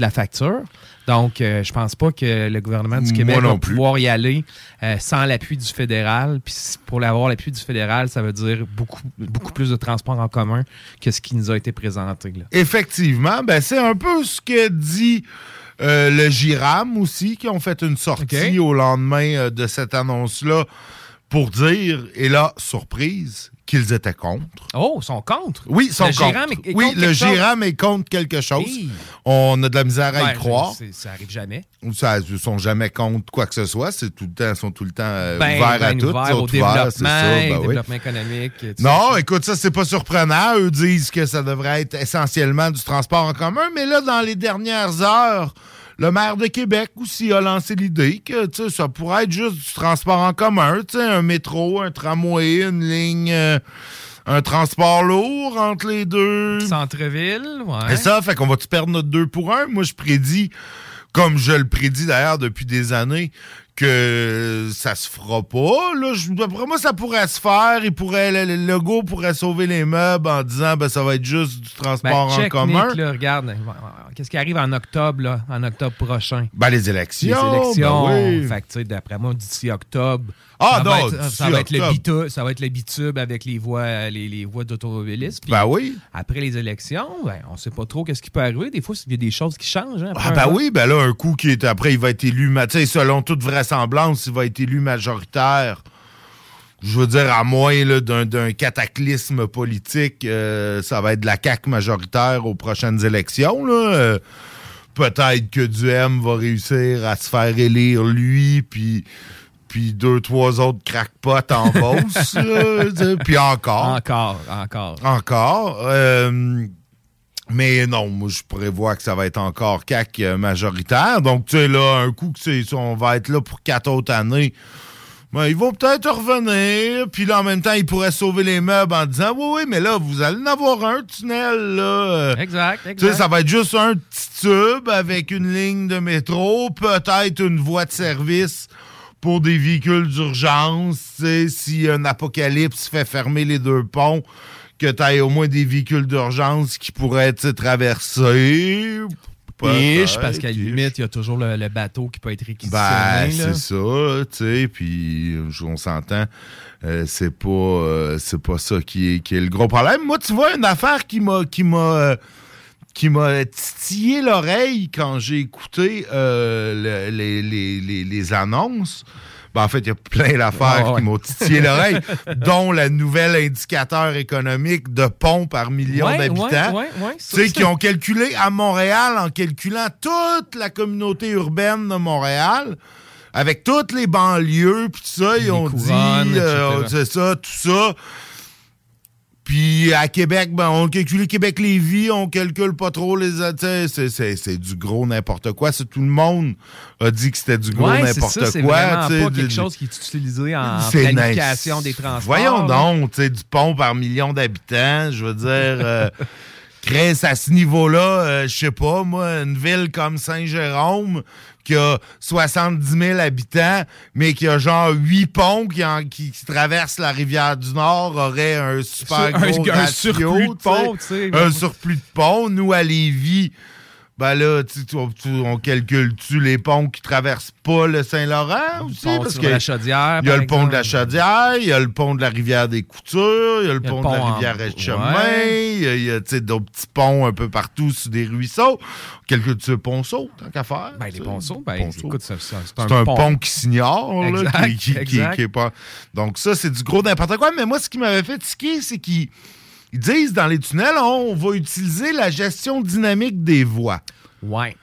de la facture. Donc, euh, je pense pas que le gouvernement du Québec va plus. pouvoir y aller euh, sans l'appui du fédéral. Puis pour avoir l'appui du fédéral, ça veut dire beaucoup, beaucoup plus de transport en commun que ce qui nous a été présenté. là. Effectivement, ben, c'est un peu ce que dit euh, le GIRAM aussi, qui ont fait une sortie au lendemain euh, de cette annonce-là pour dire, et là, surprise, qu'ils étaient contre. Oh, ils sont contre? Oui, ils sont Le contre. Est- est oui, contre le? GIRAM est contre quelque chose. Hey. On a de la misère à Ouais, y croire. c'est- Ça arrive jamais. Ça, ils sont jamais contre quoi que ce soit. C'est tout le temps, ils sont tout le temps euh, Ben, ouverts à ben tout. ouvert ils sont au développement, ça, ben oui. développement économique. Non, écoute, ça, c'est pas surprenant. Eux disent que ça devrait être essentiellement du transport en commun, mais là, dans les dernières heures, le maire de Québec aussi a lancé l'idée que ça pourrait être juste du transport en commun, un métro, un tramway, une ligne, euh, un transport lourd entre les deux. Centre-ville, ouais. Et ça, fait qu'on va-tu perdre notre 2 pour 1? Moi, je prédis, comme je le prédis d'ailleurs depuis des années, que ça se fera pas. Là, je- d'après moi, ça pourrait se faire. Il pourrait, le, le logo pourrait sauver les meubles en disant ben, ça va être juste du Ben, transport en check, commun. Nick, là, regarde, qu'est-ce qui arrive en octobre, là, en octobre prochain? Ben, les élections. Les élections. ben oui. Fait que, tu sais, d'après moi, d'ici octobre. Ah, ça non, va être, ça va être le bitube, ça va être le bitube avec les voies, les, les voies d'automobilistes. Ben oui. Après les élections, ben, on sait pas trop qu'est-ce qui peut arriver. Des fois, il y a des choses qui changent. hein, après Ah ben oui, ben là, un coup qui est après, il va être élu, ma- tu sais, selon toute vraisemblance, il va être élu majoritaire. Je veux dire, à moins d'un, cataclysme politique, euh, ça va être de la CAQ majoritaire aux prochaines élections. Euh, peut-être que Duhem va réussir à se faire élire lui, puis puis deux, trois autres crackpots en sais, puis encore. Encore, encore. Encore. Euh, mais non, moi, je prévois que ça va être encore CAC euh, majoritaire. Donc, tu sais, là, un coup que c'est, on va être là pour quatre autres années, ben, ils vont peut-être revenir. Puis là, en même temps, ils pourraient sauver les meubles en disant Oui, oui, mais là, vous allez en avoir un tunnel, là. Euh, Exact, Tu sais, exact. ça va être juste un petit tube avec une ligne de métro, peut-être une voie de service pour des véhicules d'urgence. tu sais, Si un apocalypse fait fermer les deux ponts, que tu aies au moins des véhicules d'urgence qui pourraient traverser. Ish, parce qu'à la limite, il y a toujours le, le bateau qui peut être réquisitionné. Ben, c'est ça, tu sais, puis on s'entend, euh, c'est pas euh, c'est pas ça qui est, qui est le gros problème. Moi, tu vois, une affaire qui m'a qui m'a euh, qui m'a titillé l'oreille quand j'ai écouté euh, le- les, les- les- les annonces. Ben, en fait, il y a plein d'affaires Ah ouais. qui m'ont titillé l'oreille, dont le nouvel indicateur économique de pont par million Ouais, d'habitants. ouais, Tu sais, c'est- qui ont calculé à Montréal, en calculant toute la communauté urbaine de Montréal, avec toutes les banlieues, puis tout ça, ils ont couronnes, dit, euh, c'est ça, tout ça. Puis à Québec, ben, on calcule Québec-Lévis, on calcule pas trop les... C'est, c'est, c'est du gros n'importe quoi. C'est, tout le monde a dit que c'était du gros Ouais, c'est n'importe c'est quoi. sais, pas du- quelque chose qui est utilisé en c'est planification des transports. Voyons donc, tu sais, du pont par million d'habitants, je veux dire, euh, Chris, à ce niveau-là, euh, je sais pas, moi, une ville comme Saint-Jérôme, qui a 70 000 habitants, mais qui a genre 8 ponts qui, en- qui- qui traversent la rivière du Nord, aurait un super un- gros un ratio, surplus de ponts. Un surplus de ponts. Nous, à Lévis, ben là, tu- tu- tu- on calcule-tu les ponts qui traversent pas le Saint-Laurent aussi? pont Parce que la Chaudière, Il y a le pont de la. Chaudière, il y a le pont de la rivière des Coutures, il y a le pont, de pont la en- rivière Chemin, Ouais. il y a, d'autres petits ponts un peu partout sur des ruisseaux. Calcule-tu le ponceau, tant qu'à faire? Ben, les ponceaux, ben, Ponceau. écoute, c'est C'est un, pont. qui s'ignore, qui, qui- qui- exact. qui est pas. Donc, ça, c'est du gros n'importe quoi. Mais moi, ce qui m'avait fait tiquer, c'est qu'ils ils disent dans les tunnels, on va utiliser la gestion dynamique des voies. Ouais.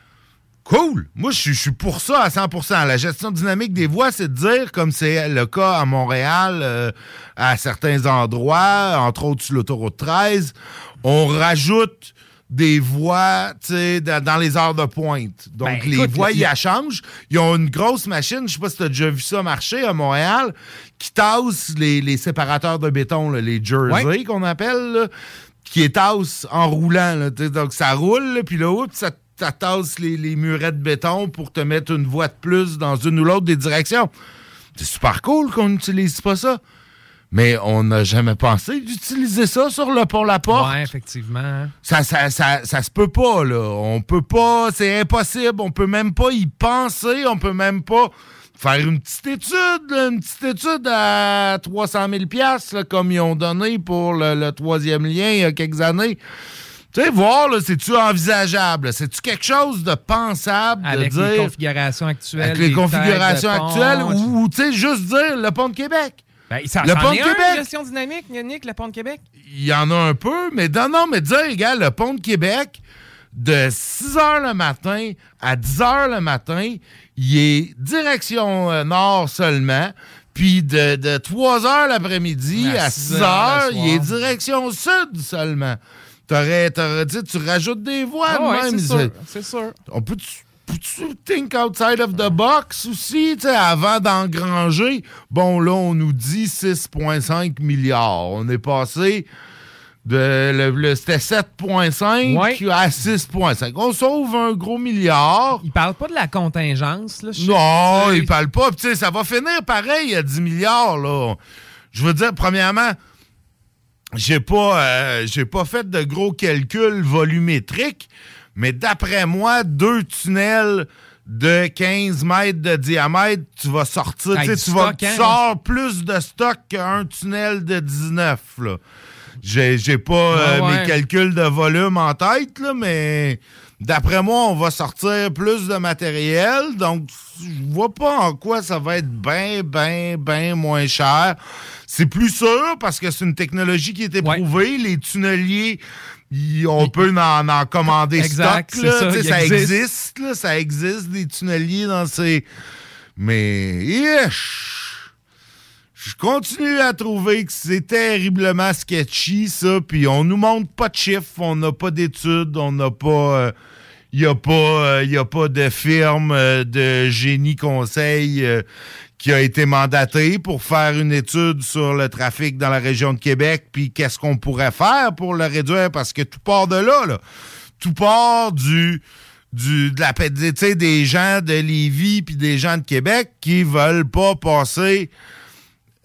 Cool. Moi, je suis- pour ça à 100% La gestion dynamique des voies, c'est de dire, comme c'est le cas à Montréal, euh, à certains endroits, entre autres sur l'autoroute 13, on rajoute des voies tu sais, dans, les heures de pointe. Donc, Ben, les écoute, voies, il- ils la changent. Ils ont une grosse machine, je sais pas si tu as déjà vu ça marcher à Montréal, qui tasse les, les séparateurs de béton, là, les jerseys Ouais. qu'on appelle, là, qui étasse en roulant. là, donc, ça roule, puis là, oups, ça, ça tasse les, les murets de béton pour te mettre une voie de plus dans une ou l'autre des directions. C'est super cool qu'on n'utilise pas ça. Mais on n'a jamais pensé d'utiliser ça sur le pont La Porte. Ouais, effectivement. Ça, ça, ça, ça se peut pas, là. On peut pas, c'est impossible. On peut même pas y penser. On peut même pas faire une petite étude, là, une petite étude à 300 000 piastres, là, comme ils ont donné pour le, le troisième lien il y a quelques années. Tu sais, voir, là, c'est-tu envisageable? C'est-tu quelque chose de pensable Avec de les dire... configurations actuelles. Avec les configurations pont, actuelles, ou, tu sais, juste dire le pont de Québec. Ben, ça, le pont de un, Québec. gestion dynamique, Yannick, le pont de Québec? Il y en a un peu, mais non, non, mais dire, regarde, le pont de Québec, de 6 h le matin à 10 h le matin, il est direction euh, nord seulement. Puis de, de 3 h l'après-midi À à 6 6 heures h, il est direction sud seulement. T'aurais, t'aurais dit, tu rajoutes des voies ouais, même. c'est sûr, c'est sûr. On peut Peux-tu think outside of the box aussi, tu sais, avant d'engranger? Bon, là, on nous dit 6,5 milliards. On est passé De, le, le- C'était 7,5 à 6,5. On sauve un gros milliard. Il parle pas de la contingence, là. Non, il parle pas. Puis, tu sais, ça va finir pareil à 10 milliards, là. Je veux dire, premièrement, j'ai pas, euh, j'ai pas fait de gros calculs volumétriques, mais d'après moi, deux tunnels de 15 mètres de diamètre, tu vas sortir, tu vas- tu hein? sors plus de stock qu'un tunnel de 19, là. J'ai, j'ai pas euh, Ah ouais. mes calculs de volume en tête, là, mais d'après moi, on va sortir plus de matériel. Donc, je vois pas en quoi ça va être bien, bien, bien moins cher. C'est plus sûr parce que c'est une technologie qui est éprouvée. Les tunneliers, on peut en, en commander Exact, stock. là. ça, il existe. existe. là, ça existe, des tunneliers dans ces... Mais... je continue à trouver que c'est terriblement sketchy, ça. Puis on nous montre pas de chiffres, on n'a pas d'études, on n'a pas. Il n'y a, pas, euh, y a pas de firme euh, de génie conseil euh, qui a été mandatée pour faire une étude sur le trafic dans la région de Québec, puis qu'est-ce qu'on pourrait faire pour le réduire, parce que tout part de là, là. Tout part du du de la des gens de Lévis puis des gens de Québec qui veulent pas passer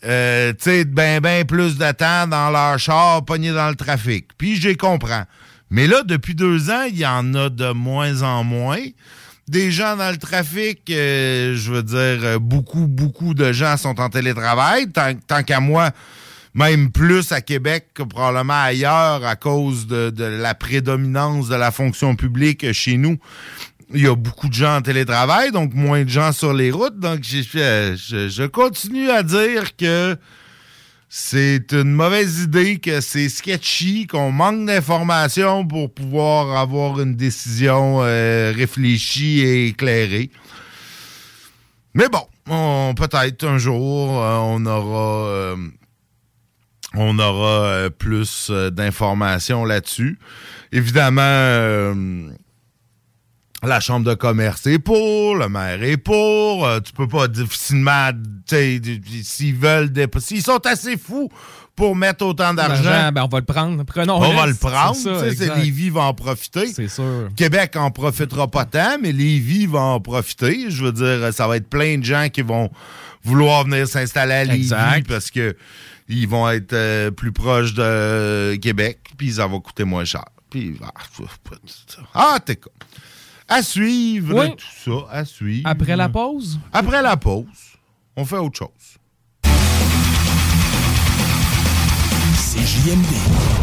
euh, tu sais, ben, ben plus de temps dans leur char, pogné dans le trafic. Puis j'ai comprends. Mais là, depuis deux ans, il y en a de moins en moins. Des gens dans le trafic, euh, je veux dire, euh, beaucoup, beaucoup de gens sont en télétravail. Tant, qu'à moi, même plus à Québec que probablement ailleurs à cause de, la prédominance de la fonction publique chez nous. Il y a beaucoup de gens en télétravail, donc moins de gens sur les routes. Donc, je, je continue à dire que c'est une mauvaise idée, que c'est sketchy, qu'on manque d'informations pour pouvoir avoir une décision euh, réfléchie et éclairée. Mais bon, on- peut-être un jour, euh, on aura, euh, on aura plus d'informations là-dessus. Évidemment, la chambre de commerce est pour, le maire est pour. euh, tu peux pas difficilement, s'ils veulent, s'ils sont assez fous pour mettre autant d'argent, ben, on va le prendre. On va le prendre. C'est. Lévis va en profiter. C'est sûr. Québec en profitera pas tant, mais Lévis va en profiter. Je veux dire, ça va être plein de gens qui vont vouloir venir s'installer à Lévis Exact. parce que ils vont être euh, plus proches de Québec, puis ça va coûter moins cher. Puis, ah, ah t'es con. À suivre, Oui. tout ça, à suivre. Après la pause? Après la pause, on fait autre chose. CJMD.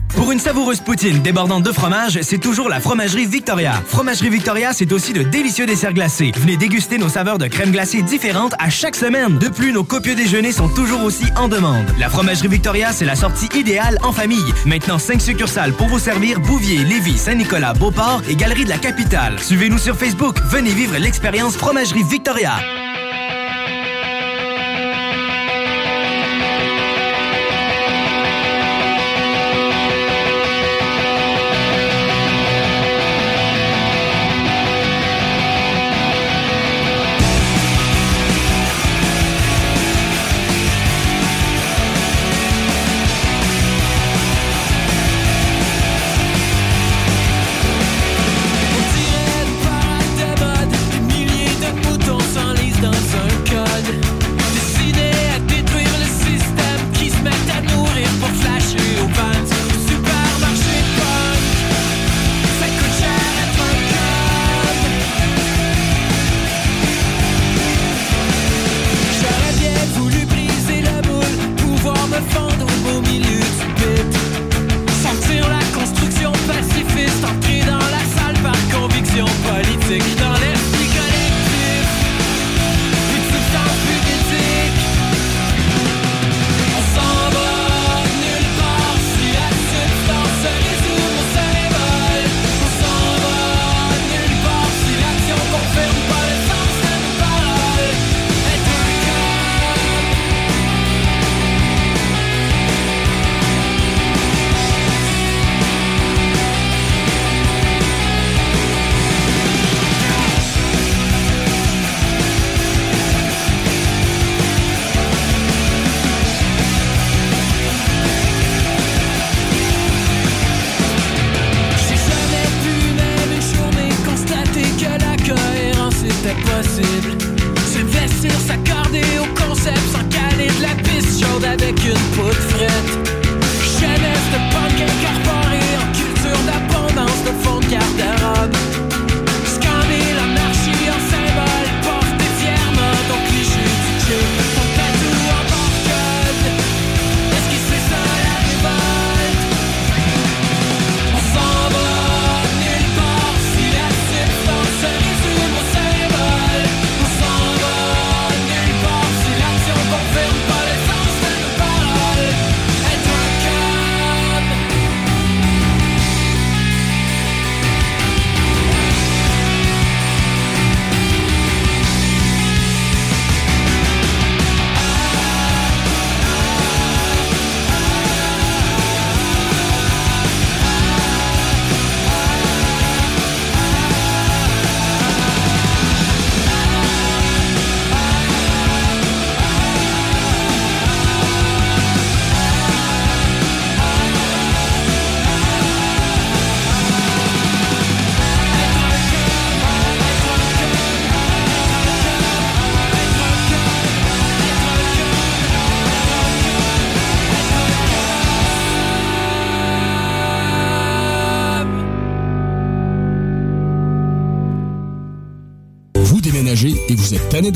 Pour une savoureuse poutine débordante de fromage, c'est toujours la Fromagerie Victoria. Fromagerie Victoria, c'est aussi de délicieux desserts glacés. Venez déguster nos saveurs de crème glacée différentes à chaque semaine. De plus, nos copieux déjeuners sont toujours aussi en demande. La Fromagerie Victoria, c'est la sortie idéale en famille. Maintenant, 5 succursales pour vous servir Bouvier, Lévis, Saint-Nicolas, Beauport et Galerie de la Capitale. Suivez-nous sur Facebook. Venez vivre l'expérience Fromagerie Victoria.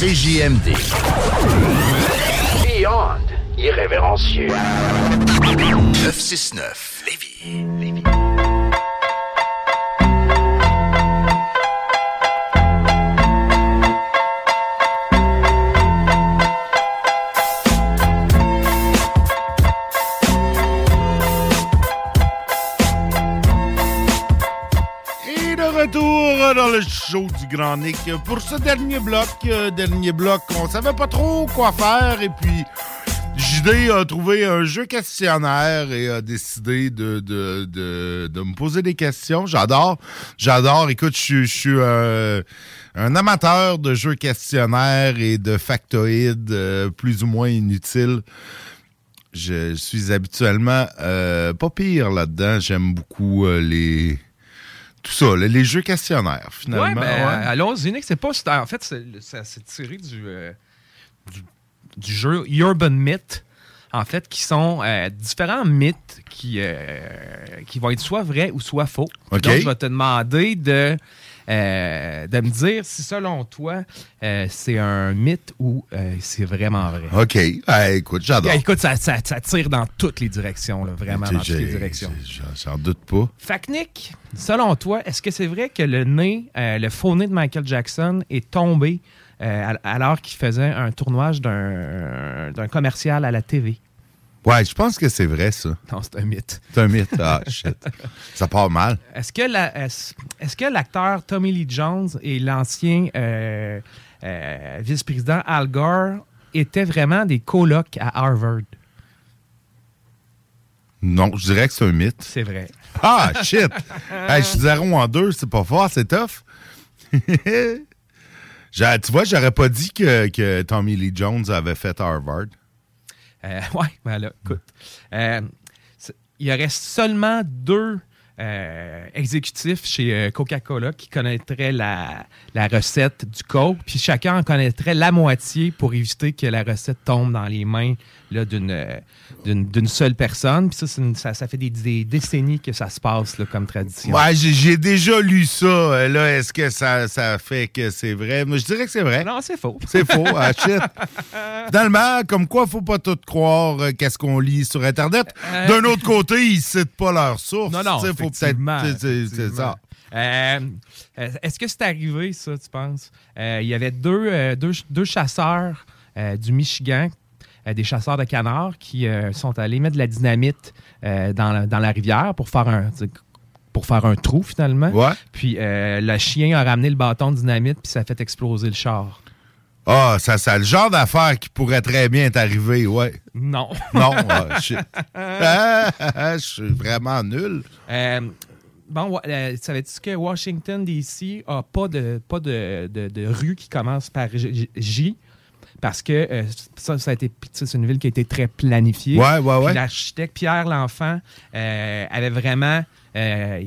CJMD. Beyond irrévérencieux. 969 Lévis. de dans le show du Grand Nick pour ce dernier bloc. Euh, dernier bloc, on savait pas trop quoi faire et puis JD a trouvé un jeu questionnaire et a décidé de, de, de, me poser des questions. J'adore. J'adore. Écoute, je suis- euh, un amateur de jeux questionnaires et de factoïdes euh, plus ou moins inutiles. Je suis habituellement euh, pas pire là-dedans. J'aime beaucoup les. Tout ça, les jeux questionnaires, finalement. Ouais, ben, ouais. allons-y, Nick. C'est pas. En fait, c'est tiré du, euh, du, du jeu Urban Myth, en fait, qui sont euh, différents mythes qui, euh, qui vont être soit vrais ou soit faux. Puis OK. Donc, je vais te demander de, euh, de me dire si, selon toi, euh, c'est un mythe ou euh, c'est vraiment vrai. OK. Ah, écoute, j'adore. Écoute, ça, ça- ça tire dans toutes les directions, là, vraiment dans toutes les directions. J'en doute pas. Nick, selon toi, est-ce que c'est vrai que le nez, euh, le faux nez de Michael Jackson est tombé al- alors qu'il faisait un tournage d'un d'un commercial à la TV? Ouais, je pense que c'est vrai, ça. Non, c'est un mythe. C'est un mythe. Ah, shit. Ça part mal. Est-ce que la- est-ce est-ce que l'acteur Tommy Lee Jones et l'ancien euh, euh, vice-président Al Gore étaient vraiment des colocs à Harvard? Non, je dirais que c'est un mythe. C'est vrai. Ah, shit! hey, je suis zéro en deux, c'est pas fort, c'est tough. Tu vois, j'aurais pas dit que, que Tommy Lee Jones avait fait Harvard. Euh, ouais, ben là, écoute. Euh, il y aurait seulement deux euh, exécutifs chez euh, Coca-Cola qui connaîtraient la, recette du Coke, puis chacun en connaîtrait la moitié pour éviter que la recette tombe dans les mains d'une, euh, d'une, d'une seule personne. Puis ça, une- ça, ça fait des, des décennies que ça se passe là, comme tradition. Ouais, j'ai, déjà lu ça. Euh, Là, est-ce que ça, ça fait que c'est vrai? Mais je dirais que c'est vrai. Non, c'est faux. C'est faux. Ah, shit. Finalement, comme quoi, faut pas tout croire euh, qu'est-ce qu'on lit sur Internet. Euh, D'un autre côté, ils citent pas leur source. Non, non, faut peut-être. c'est- c'est- C'est ça. Euh, euh, Est-ce que c'est arrivé, ça, tu penses? Euh, Il y avait deux, euh, deux, deux chasseurs euh, du Michigan, euh, des chasseurs de canards, qui euh, sont allés mettre de la dynamite euh, dans, la, dans la rivière pour faire un, pour faire un trou, finalement. Puis euh, le chien a ramené le bâton de dynamite, puis ça a fait exploser le char. Ah, ça, c'est le genre d'affaire qui pourrait très bien être arrivé, ouais. Non. Non, ah. Ah, je suis vraiment nul. Euh, bon, euh, savais-tu que Washington, D.C. a pas de, pas de, de- de rue qui commence par J? Parce que euh, ça, ça a été, c'est une ville qui a été très planifiée. Ouais, ouais, ouais. L'architecte Pierre L'Enfant euh, avait vraiment euh,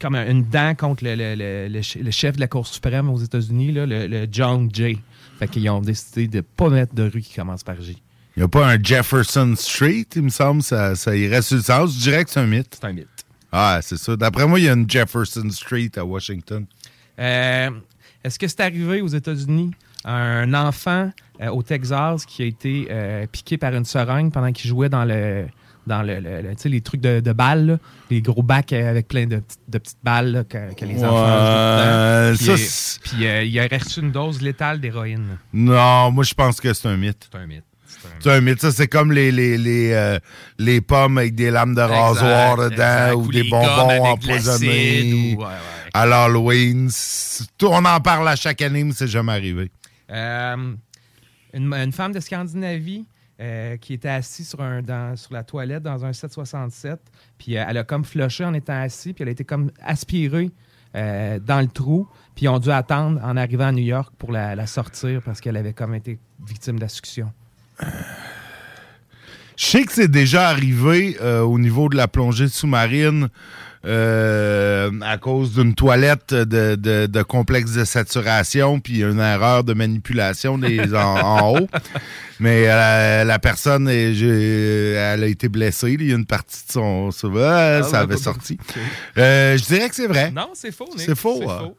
comme un- une dent contre le, le- le- le ch- le chef de la Cour suprême aux États-Unis, là, le, le John Jay. Fait qu'ils ont décidé de pas mettre de rue qui commence par J. Il n'y a pas un Jefferson Street, il me semble, ça, ça irait sur le sens. Je dirais que c'est un mythe. C'est un mythe. Ah, c'est ça. D'après moi, il y a une Jefferson Street à Washington. Euh, Est-ce que c'est arrivé aux États-Unis? Un enfant euh, au Texas qui a été euh, piqué par une seringue pendant qu'il jouait dans le dans le, le- les trucs de, de balles, là, les gros bacs avec plein de, petites- de petites balles là, que, que les Ouais, enfants jouent dedans. Puis, euh, il a reçu une dose létale d'héroïne. Non, moi, je pense que c'est un mythe. C'est un mythe. C'est un mythe. Ça, c'est comme les, les, les, euh, les pommes avec des lames de rasoir dedans exact. ou, Ou des bonbons empoisonnés. l'acide, ou- ouais, ouais. À l'Halloween. On en parle à chaque année, mais c'est jamais arrivé. Euh, une, femme de Scandinavie euh, qui était assise sur, un, sur la toilette dans un 767, puis euh, elle a comme flushé en étant assise, puis elle a été comme aspirée dans le trou, puis ils ont dû attendre en arrivant à New York pour la, sortir parce qu'elle avait comme été victime d'assuction. Je sais que c'est déjà arrivé au niveau de la plongée sous-marine euh, à cause d'une toilette de, de- de complexe de saturation puis une erreur de manipulation des, en, en haut. Mais euh, la personne, est- elle a été blessée. Il y a une partie de son... Ça, va, ça avait sorti. Euh, je dirais que c'est vrai. Non, c'est faux, Nick. C'est faux. C'est hein? faux.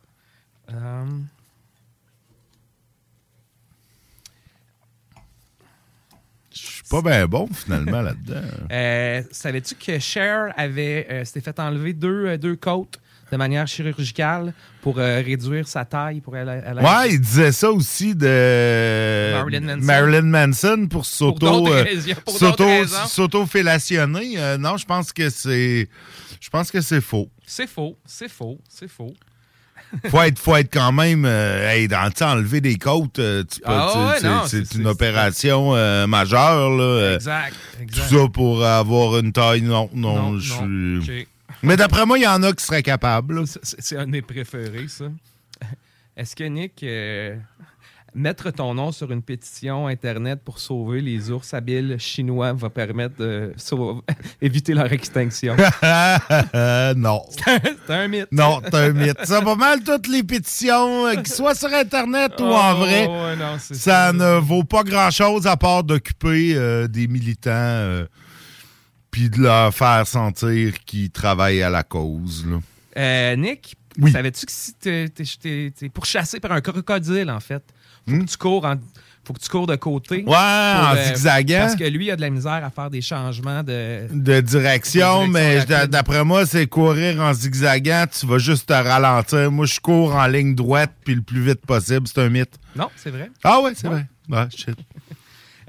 Suis pas bien bon, finalement, là-dedans. Euh, Savais-tu que Cher avait euh, s'était fait enlever deux, euh, deux côtes de manière chirurgicale pour euh, réduire sa taille pour elle, elle- Ouais, il disait ça aussi de Marilyn Manson. Marilyn Manson pour s'auto s'auto- s'auto-fellationner. Non, je pense que c'est je pense que c'est faux. C'est faux, c'est faux, c'est faux. faut être, faut être quand même, euh, hey, dans, tu sais, enlever des côtes, euh, Ah ouais, c'est- une opération euh, majeure. Là, euh, Exact, exact. Tout ça pour avoir une taille, non, non, Non, je suis... Mais d'après moi, il y en a qui seraient capables. C'est un de mes préférés, ça. Est-ce que, Nick, mettre ton nom sur une pétition Internet pour sauver les ours habiles chinois va permettre de sauver- éviter leur extinction? non. C'est un mythe. Non, c'est un mythe. Ça va mal toutes les pétitions, euh, qu'ils soient sur Internet ou en Oh, vrai. ouais, non, c'est ça ne vaut pas grand-chose à part d'occuper euh, des militants euh, puis de leur faire sentir qu'ils travaillent à la cause. là. Euh, Nick, Oui. savais-tu que si t'es pourchassé par un crocodile, en fait, faut que tu cours en- Faut que tu cours de côté. Hmm? Ouais, en zigzagant. Parce que lui, il a de la misère à faire des changements de. De direction, De direction mais d'après moi, c'est courir en zigzagant, tu vas juste te ralentir. Moi, je cours en ligne droite puis le plus vite possible. C'est un mythe. Non, c'est vrai. Ah ouais, c'est vrai. Ouais, shit.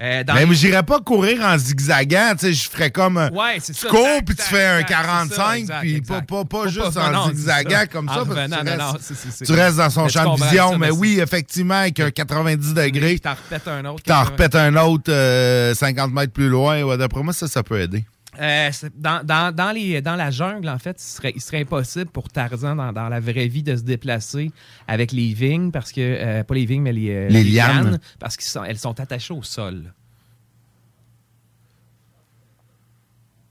Euh, dans Mais les- j'irais pas courir en zigzagant, tu sais, je ferais comme un- Ouais, tu ça, cours puis tu fais un tac, c'est ça, 45 exact, puis exact. pas, pas, pas juste en non, zigzagant ça. comme En ça parce que tu revenant, non, restes, non, tu restes dans son champ de vision, ça, mais mais oui, effectivement, avec un 90 degrés, t'en repètes un autre. t'en quelque- repètes un autre euh, 50 mètres plus loin, ouais, d'après moi, ça, ça peut aider. Euh, dans, dans, dans, les, dans la jungle, en fait, il serait, il serait impossible pour Tarzan, dans, dans la vraie vie, de se déplacer avec les vignes, parce que. euh, pas les vignes, mais les, euh, Les lianes. parce qu'elles sont, attachées au sol.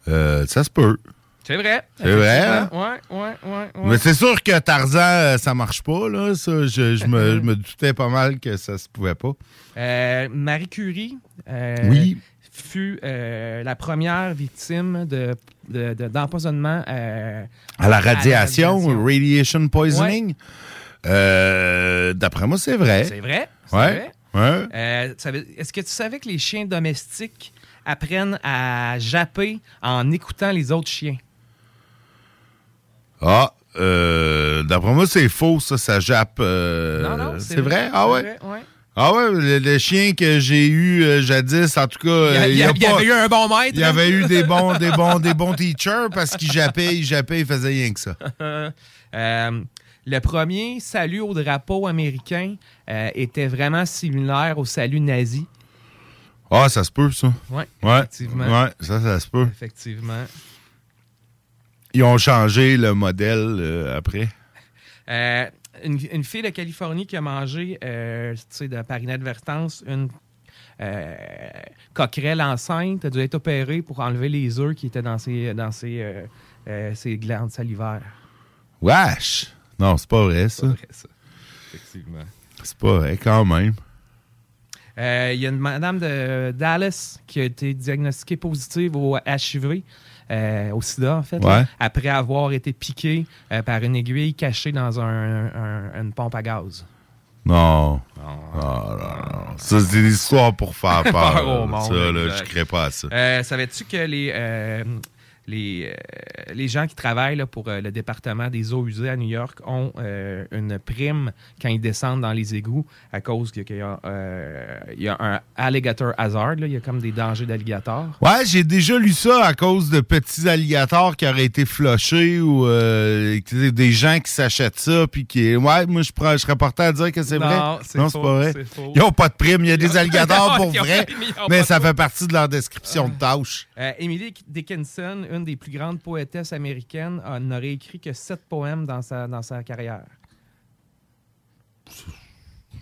Euh, ça se peut. C'est vrai. C'est vrai, hein? Ouais, ouais, ouais. Mais c'est sûr que Tarzan, ça marche pas, là. Ça, je, je me, je me doutais pas mal que ça se pouvait pas. Euh, Marie Curie euh, Oui. Fut euh, la première victime de, de- de- d'empoisonnement euh, À la radiation, radiation. radiation poisoning? Euh, D'après moi, c'est vrai. C'est vrai. Ouais. vrai. Est-ce que tu savais que les chiens domestiques apprennent à japper en écoutant les autres chiens? Ah, d'après moi, c'est faux, ça, ça jappe. Non, non, c'est vrai? Ah c'est ouais? Ah ouais, le, le chien que j'ai eu euh, jadis, en tout cas, Il y a- euh, il y a- a il y pas- avait eu un bon maître, Il y avait eu des bons, des bons, des bons teachers parce qu'il jappait, il jappait, il faisait rien que ça. Euh, le premier salut au drapeau américain euh, était vraiment similaire au salut nazi. Ah, ça se peut, ça. Ouais, ouais effectivement. Ouais, ça, ça se peut. Effectivement. Ils ont changé le modèle après. Euh, une, une fille de Californie qui a mangé, euh, tu sais, de, par inadvertance, une euh, coquerelle enceinte a dû être opérée pour enlever les œufs qui étaient dans ses, dans ses, euh, ses glandes salivaires. Wesh! Non, c'est pas vrai, ça. C'est pas vrai, ça. Effectivement. C'est pas vrai, quand même. Il y a une madame de Dallas qui a été diagnostiquée positive au HIV, euh, au sida en fait, là, après avoir été piquée euh, par une aiguille cachée dans un- un- une pompe à gaz. Non. Non, non, non. Ça, c'est des histoires pour faire peur. Peur au monde, ça, là, je crée pas à ça. Euh, Savais-tu que les, euh, les, euh, les gens qui travaillent là, pour euh, le département des eaux usées à New York ont euh, une prime quand ils descendent dans les égouts à cause qu'il y, a, il y a un alligator hazard. là. Il y a comme des dangers d'alligator. Ouais, j'ai déjà lu ça à cause de petits alligators qui auraient été flushés ou des gens qui s'achètent ça puis qui ouais, moi je prends je serais porté à dire que c'est vrai. non, c'est pas vrai. faux. Ils ont pas de prime, il y a des alligators pour vrai, mais ça fait partie de leur description de tâche. Emily Dickinson, une des plus grandes poétesses américaines, n'aurait écrit que sept poèmes dans sa, dans sa carrière.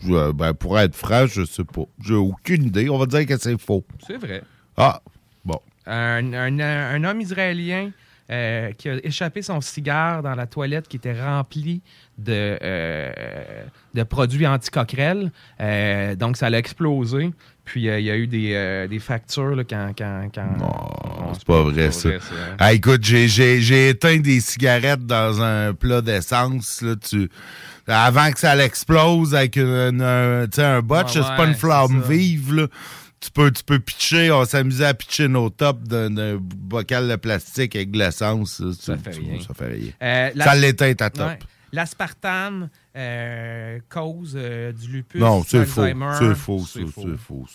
Je- ben, pour être franc, je sais pas. J'ai aucune idée. On va dire que c'est faux. C'est vrai. Ah, bon. Un, un- un homme israélien euh, qui a échappé son cigare dans la toilette qui était remplie de, euh, de produits anti-coquerelles. Euh, donc, ça l'a explosé. Puis, euh, il y a eu des, des fractures là, quand... quand, quand... C'est pas vrai, ça. Ah, écoute, j'ai- éteint des cigarettes dans un plat d'essence. là, Tu... Avant que ça l'explose avec une- un, un botch, Ouais, c'est pas une flamme vive. Là. Tu, peux, tu peux pitcher, on s'amusait à pitcher nos tops d'un bocal de plastique avec de l'essence. Ça fait rien. Ça fait rien. Euh, ça l'éteint ta top. Ouais. L'aspartame euh, cause euh, du lupus, Non, c'est faux. C'est faux. C'est faux. Faux,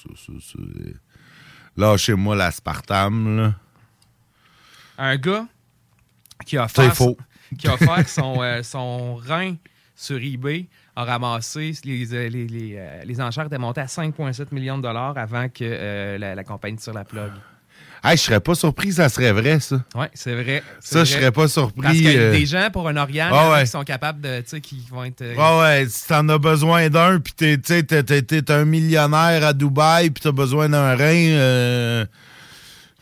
Lâchez-moi l'aspartame, là. Un gars qui a offert, faux. qui a offert son, euh, son rein sur eBay a ramassé, les, euh, les, les, euh, les enchères étaient montées à 5,7 millions de dollars avant que euh, la, la compagnie tire la plug. Hey, je serais pas surpris, ça serait vrai, ça. Oui, c'est vrai. Ça, je vrai. serais pas surpris. Parce qu'il y a des gens pour un Oriane Ah ouais. qui sont capables de. Tu sais, qui vont être. euh, Ouais, ouais, si t'en as besoin d'un, puis t'es, t'es, t'es- t'es un millionnaire à Dubaï, puis t'as besoin d'un rein, euh,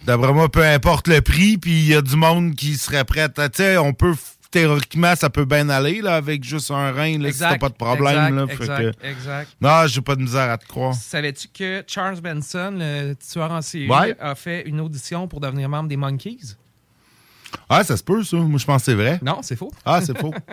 d'après moi, peu importe le prix, puis il y a du monde qui serait prêt à, tu sais, on peut, théoriquement, ça peut bien aller, là, avec juste un rein, là, si t'as pas de problème, exact, exact, que- exact. Non, j'ai pas de misère à te croire. Savais-tu que Charles Benson, le tueur en série, Ouais. a fait une audition pour devenir membre des Monkeys? Ah, ça se peut, ça. Moi, je pense que c'est vrai. Non, c'est faux. Ah, c'est faux.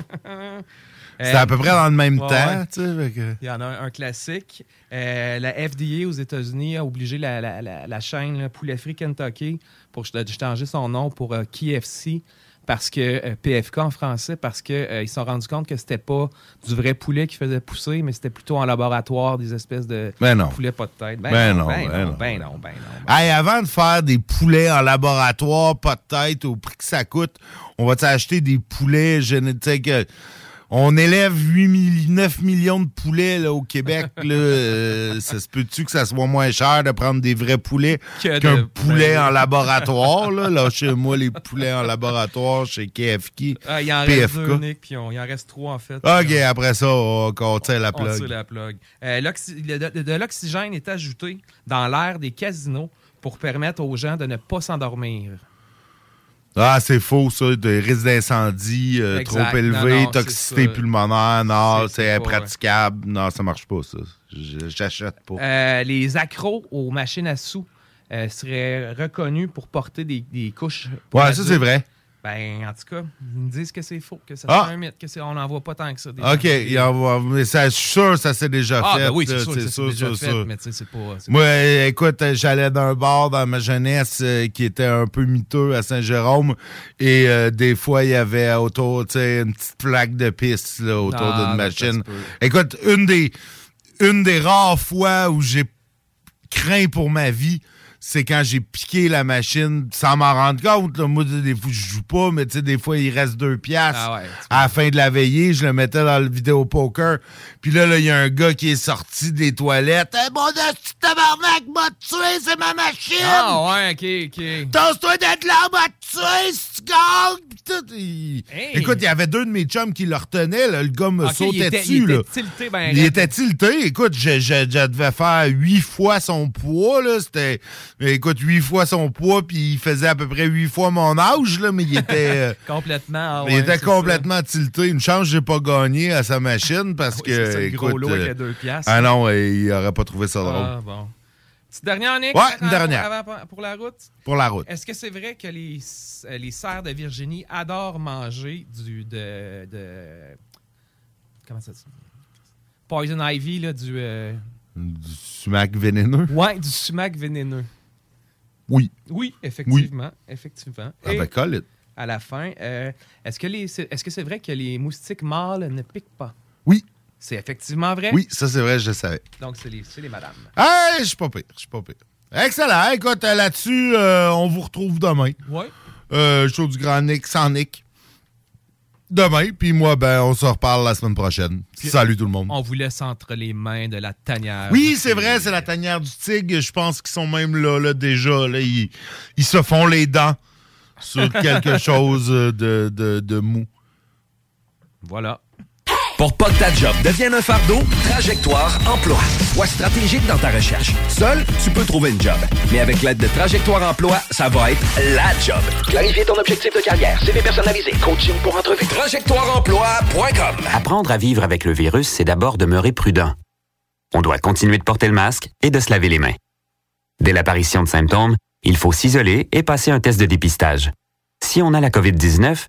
Euh, C'est à peu près dans le même ouais, temps, ouais. tu sais. fait que- Il y en a un, un classique. Euh, la FDA aux États-Unis a obligé la, la- la- la chaîne là, Poulet Free Kentucky pour de changer son nom pour euh, KFC parce que euh, PFK en français parce que ils se sont rendus compte que c'était pas du vrai poulet qui faisait pousser mais c'était plutôt en laboratoire des espèces de Ben non. poulet pas de tête. Ben non, ben ben non, non. ben non, ben non. Hey, avant de faire des poulets en laboratoire, pas de tête, au prix que ça coûte, on va acheter des poulets génétiques. On élève 8 000 9 millions de poulets là, au Québec. Là, Euh, ça se peut-tu que ça soit moins cher de prendre des vrais poulets qu'un poulet ben- en laboratoire? Là, là chez moi, les poulets en laboratoire chez KFK. Ah, il en reste PFK. deux, Nick, puis on- il en reste trois en fait. OK, après ça, on, on tire la On tire plug. la plug. Euh, le- de l'oxygène est ajouté dans l'air des casinos pour permettre aux gens de ne pas s'endormir. Ah, c'est faux, ça. Des risques d'incendie euh, trop Non, non, toxicité pulmonaire. Non, C'est- impraticable. Non, ça marche pas, ça. J'achète pas. Euh, les accros aux machines à sous euh, seraient reconnus pour porter des, des couches. Ouais, ça, c'est vrai. Ben, en tout cas, ils me disent que c'est faux, que ça Ah. c'est un mythe, que c'est- on n'en voit pas tant que ça. OK, il en mais suis sûr que ça s'est déjà Ah, fait. ben oui, c'est sûr ça s'est déjà fait, sûr. mais tu sais, c'est pas- c'est Moi, écoute, j'allais d'un bar dans ma jeunesse euh, qui était un peu miteux à Saint-Jérôme et euh, des fois, il y avait autour, tu sais, une petite plaque de piste là, autour Ah, d'une ben, machine. Écoute, une des, une des rares fois où j'ai craint pour ma vie, c'est quand j'ai piqué la machine sans m'en rendre compte. là. Moi, des fois, je joue pas, mais tu sais, des fois, il reste deux piastres. Ah ouais, à la fin de la veillée, je le mettais dans le vidéo poker. Puis là, là, il y a un gars qui est sorti des toilettes. Hey, mon petit tabarnak m'a tué, c'est ma machine! Ah ouais, ok, ok. Tosse-toi d'être là, m'a tué, il- Hey. Écoute, il y avait deux de mes chums qui le retenaient. là. Le gars me sautait était- dessus. il là. était tilté ben Il était tilté. Écoute, je, je- je devais faire huit fois son poids. Là. C'était, écoute, huit fois son poids, puis il faisait à peu près huit fois mon âge, là, mais il était... euh, Complètement. ah il était complètement tilté. Une chance, j'ai pas gagné à sa machine parce Ah oui, que. c'est le gros écoute, lot avec les deux piastres. Ah non, il aurait pas trouvé ça ça. drôle. Ah, bon. Petite dernière, Nick? Ouais, une dernière. avant- pour la route? Pour la route. Est-ce que c'est vrai que les, euh, les cerfs de Virginie adorent manger du. de. de comment ça se dit? Poison Ivy, là, du. euh, Du sumac vénéneux? Ouais, du sumac vénéneux. Oui. Oui, effectivement. Effectivement. Ah Et ben, it. à la fin, euh, est-ce que c'est est -ce que c'est vrai que les moustiques mâles ne piquent pas? Oui. C'est effectivement vrai? Oui, ça c'est vrai, je le savais. Donc, c'est les, c'est les madames. Hey, je suis pas pire, je suis pas pire. Excellent. Écoute, euh, là-dessus, euh, on vous retrouve demain. Ouais. Euh, show du Grand Nick sans Nick. Demain, puis moi, ben, on se reparle la semaine prochaine. Puis- Salut tout le monde. On vous laisse entre les mains de la tanière. Oui, c'est vrai, c'est la tanière du tigre. Je pense qu'ils sont même là, là déjà. Là, ils, ils se font les dents sur quelque chose de, de, de mou. Voilà. Pour pas que ta job devienne un fardeau, Trajectoire Emploi. Sois stratégique dans ta recherche. Seul, tu peux trouver une job. Mais avec l'aide de Trajectoire Emploi, ça va être la job. Clarifier ton objectif de carrière, CV personnalisé, coaching pour entrevue. TrajectoireEmploi.com Apprendre à vivre avec le virus, c'est d'abord demeurer prudent. On doit continuer de porter le masque et de se laver les mains. Dès l'apparition de symptômes, il faut s'isoler et passer un test de dépistage. Si on a la COVID-19,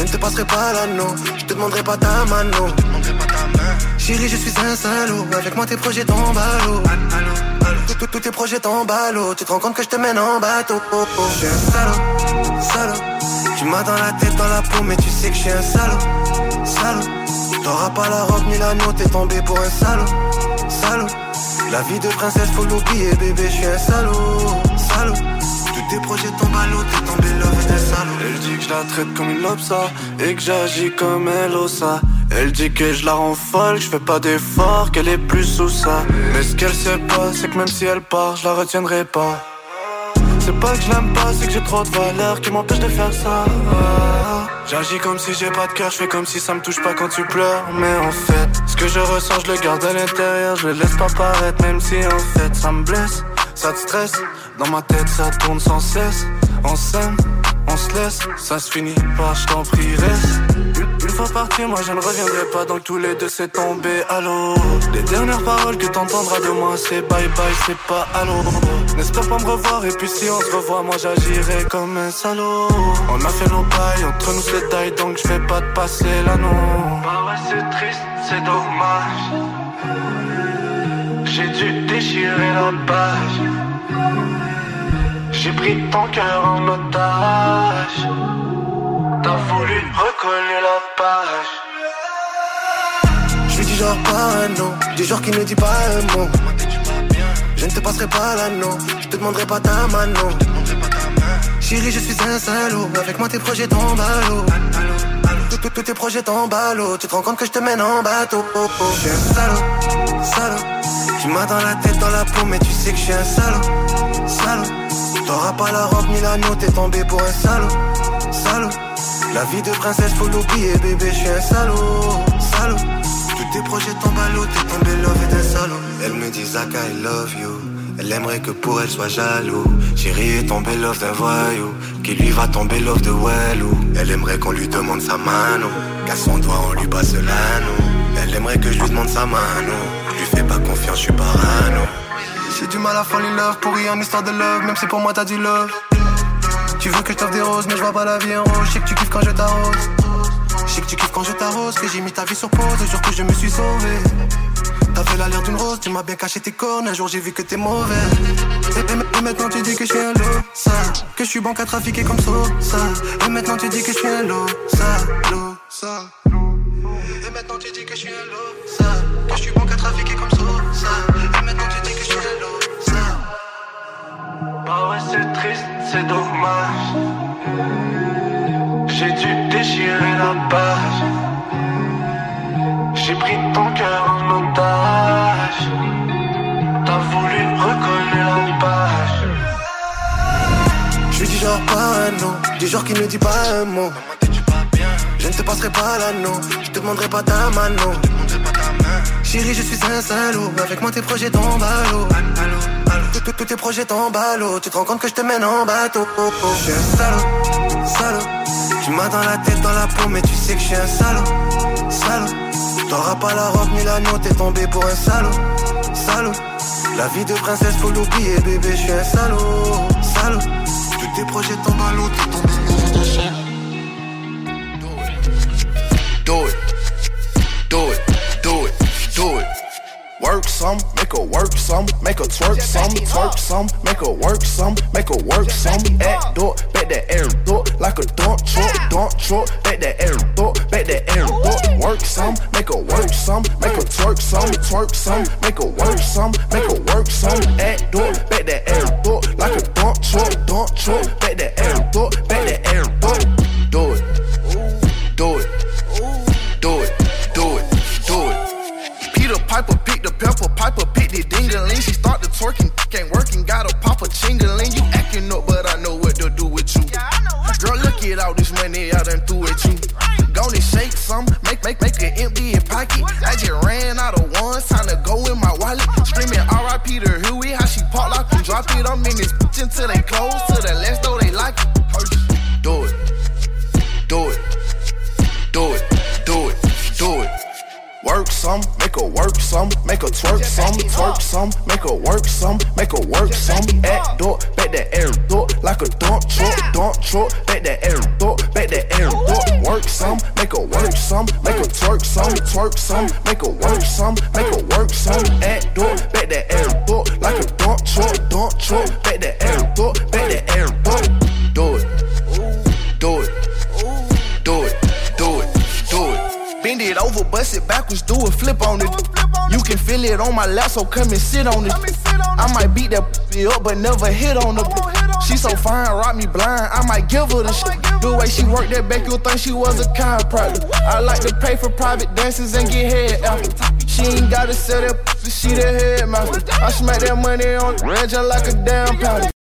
Je ne te passerai pas l'anneau, je te demanderai pas ta mano. Chérie, je suis un salaud. Avec moi, tes projets tombent à l'eau. Tous- tes projets tombent à l'eau. Tu te rends compte que je te mène en bateau. Oh, oh. Je suis un salaud, salaud. Tu m'as dans la tête, dans la peau, mais tu sais que je suis un salaud, salaud. T'auras pas la robe ni l'anneau, t'es tombé pour un salaud, salaud. La vie de princesse, faut l'oublier, bébé, je suis un salaud, salaud. Tes projets tombent à l'eau, t'es tombé là, t'es un salaud. Elle dit que je la traite comme une lobsa et que j'agis comme elle osa. Elle dit que je la rends folle, que je fais pas d'efforts, qu'elle est plus sous ça. Mais ce qu'elle sait pas, c'est que même si elle part, je la retiendrai pas. C'est pas que je l'aime pas, c'est que j'ai trop de valeur qui m'empêche de faire ça. J'agis comme si j'ai pas de cœur, je fais comme si ça me touche pas quand tu pleures. Mais en fait, ce que je ressens, je le garde à l'intérieur, je le laisse pas paraître, même si en fait ça me blesse, ça te stresse. Dans ma tête, ça tourne sans cesse. On s'aime, on se laisse, ça se finit par je t'en prie, reste. Une, une fois parti, moi je ne reviendrai pas, donc tous les deux c'est tombé à l'eau. Les dernières paroles que t'entendras de moi, c'est bye bye, c'est pas allô. N'espère pas me revoir, et puis si on se revoit, moi j'agirai comme un salaud. On a fait nos bails, entre nous c'est taille, donc je vais pas te passer l'anneau. Bah ouais, c'est triste, c'est dommage. J'ai dû déchirer la page. J'ai pris ton cœur en otage. T'as voulu recoller la page. Je suis du genre parano, du genre qui ne dit pas un mot. Je ne te passerai pas l'anneau, je te demanderai pas ta mano. Chérie, je suis un salaud, avec moi tes projets tombent à l'eau. Tous- tes projets tombent à l'eau, tu te rends compte que je te mène en bateau. Oh, oh. Je suis un salaud, salaud. Tu m'as dans la tête, dans la peau, mais tu sais que je suis un salaud. T'auras pas la robe ni l'anneau, t'es tombé pour un salaud, salaud. La vie de princesse, faut l'oublier, bébé, je suis un salaud, salaud. Tous tes projets tombent à l'eau, t'es tombé love et d'un salaud. Elle me dit Zaka, I love you. Elle aimerait que pour elle soit jaloux. Chérie est tombée love d'un voyou. Qui lui va tomber love de Wellou. Elle aimerait qu'on lui demande sa mano. Qu'à son doigt on lui passe l'anneau. Elle aimerait que je lui demande sa mano. Je lui fais pas confiance, je suis parano. J'ai du mal à fall in love pour rien en histoire de love, même si pour moi t'as du love. Tu veux que je t'offre des roses, mais je vois pas la vie en rose. Je sais que tu kiffes quand je t'arrose. Je sais que tu kiffes quand je t'arrose, que j'ai mis ta vie sur pause, le jour que je me suis sauvé. T'avais la l'air d'une rose, tu m'as bien caché tes cornes, un jour j'ai vu que t'es mauvais. Et, et- et maintenant tu dis que je suis un lot, ça. Que je suis bon qu'à trafiquer comme ça, ça. Et maintenant tu dis que je suis un lot, ça, ça. Et maintenant tu dis que je suis un lot, ça. Que je suis bon qu'à trafiquer comme ça, ça. C'est triste, c'est dommage. J'ai dû déchirer la page. J'ai pris ton cœur en otage. T'as voulu recoller la page. Je suis du genre parano, du genre qui ne dit pas un mot. Je ne te passerai pas l'anneau, je te demanderai pas ta mano. Chérie, je suis un salaud, avec moi tes projets tombent à l'eau. Tous- tes projets l'eau, tu te rends compte que je te mène en bateau. Oh, oh. Je suis un salaud, salaud. Tu m'as dans la tête, dans la peau, mais tu sais que je suis un salaud, salaud. T'auras pas la robe ni l'anneau, t'es tombé pour un salaud, salaud. La vie de princesse, faut l'oublier, bébé, je suis un salaud, salaud. Tous tes projets l'eau, t'es tombé pour un salaud. Do it. Do Work some, make her work some, make her twerk some, twerk some, make her work some, make her work some. Act door, back that air door, like a dump truck, dump truck, back that air door, back that air door. Work some, make her work some, make her twerk some, twerk some, make her work some, make her work some. Act door, back that air door, like a dump truck, dump truck, back that air door, back that The dingling. She start the twerking, ain't working, gotta pop a chingling. You acting up, but I know what to do with you. Girl, look at all this money I done threw at you. Gonna shake some, make make make it empty in pocket. I just ran out of ones, time to go in my wallet. Screaming R.I.P. to Huey, how she pop lock and drop it. I'm in this bitch until they close, to the left some, make her work some, make her twerk some, twerk some, make her work some, make her work some. Act door, back that air door, like a dump truck, dump truck, back that air door, back that air door. Work some, make her work some, make her twerk some, twerk some, make her work some, make her work some. Act door, back that air door, like a dump truck, dump truck, back that air door, back that air door. It. Over, bust it backwards, do a flip on it. You can feel it on my lap, so come and sit on it. I might beat that up, but never hit on her. She so fine, rock me blind. I might give her the shit. The way she work that back, you'll think she was a chiropractor. I like to pay for private dances and get head after. She ain't gotta sell that pussy, she the head master. I smack that money on the just like a damn powder.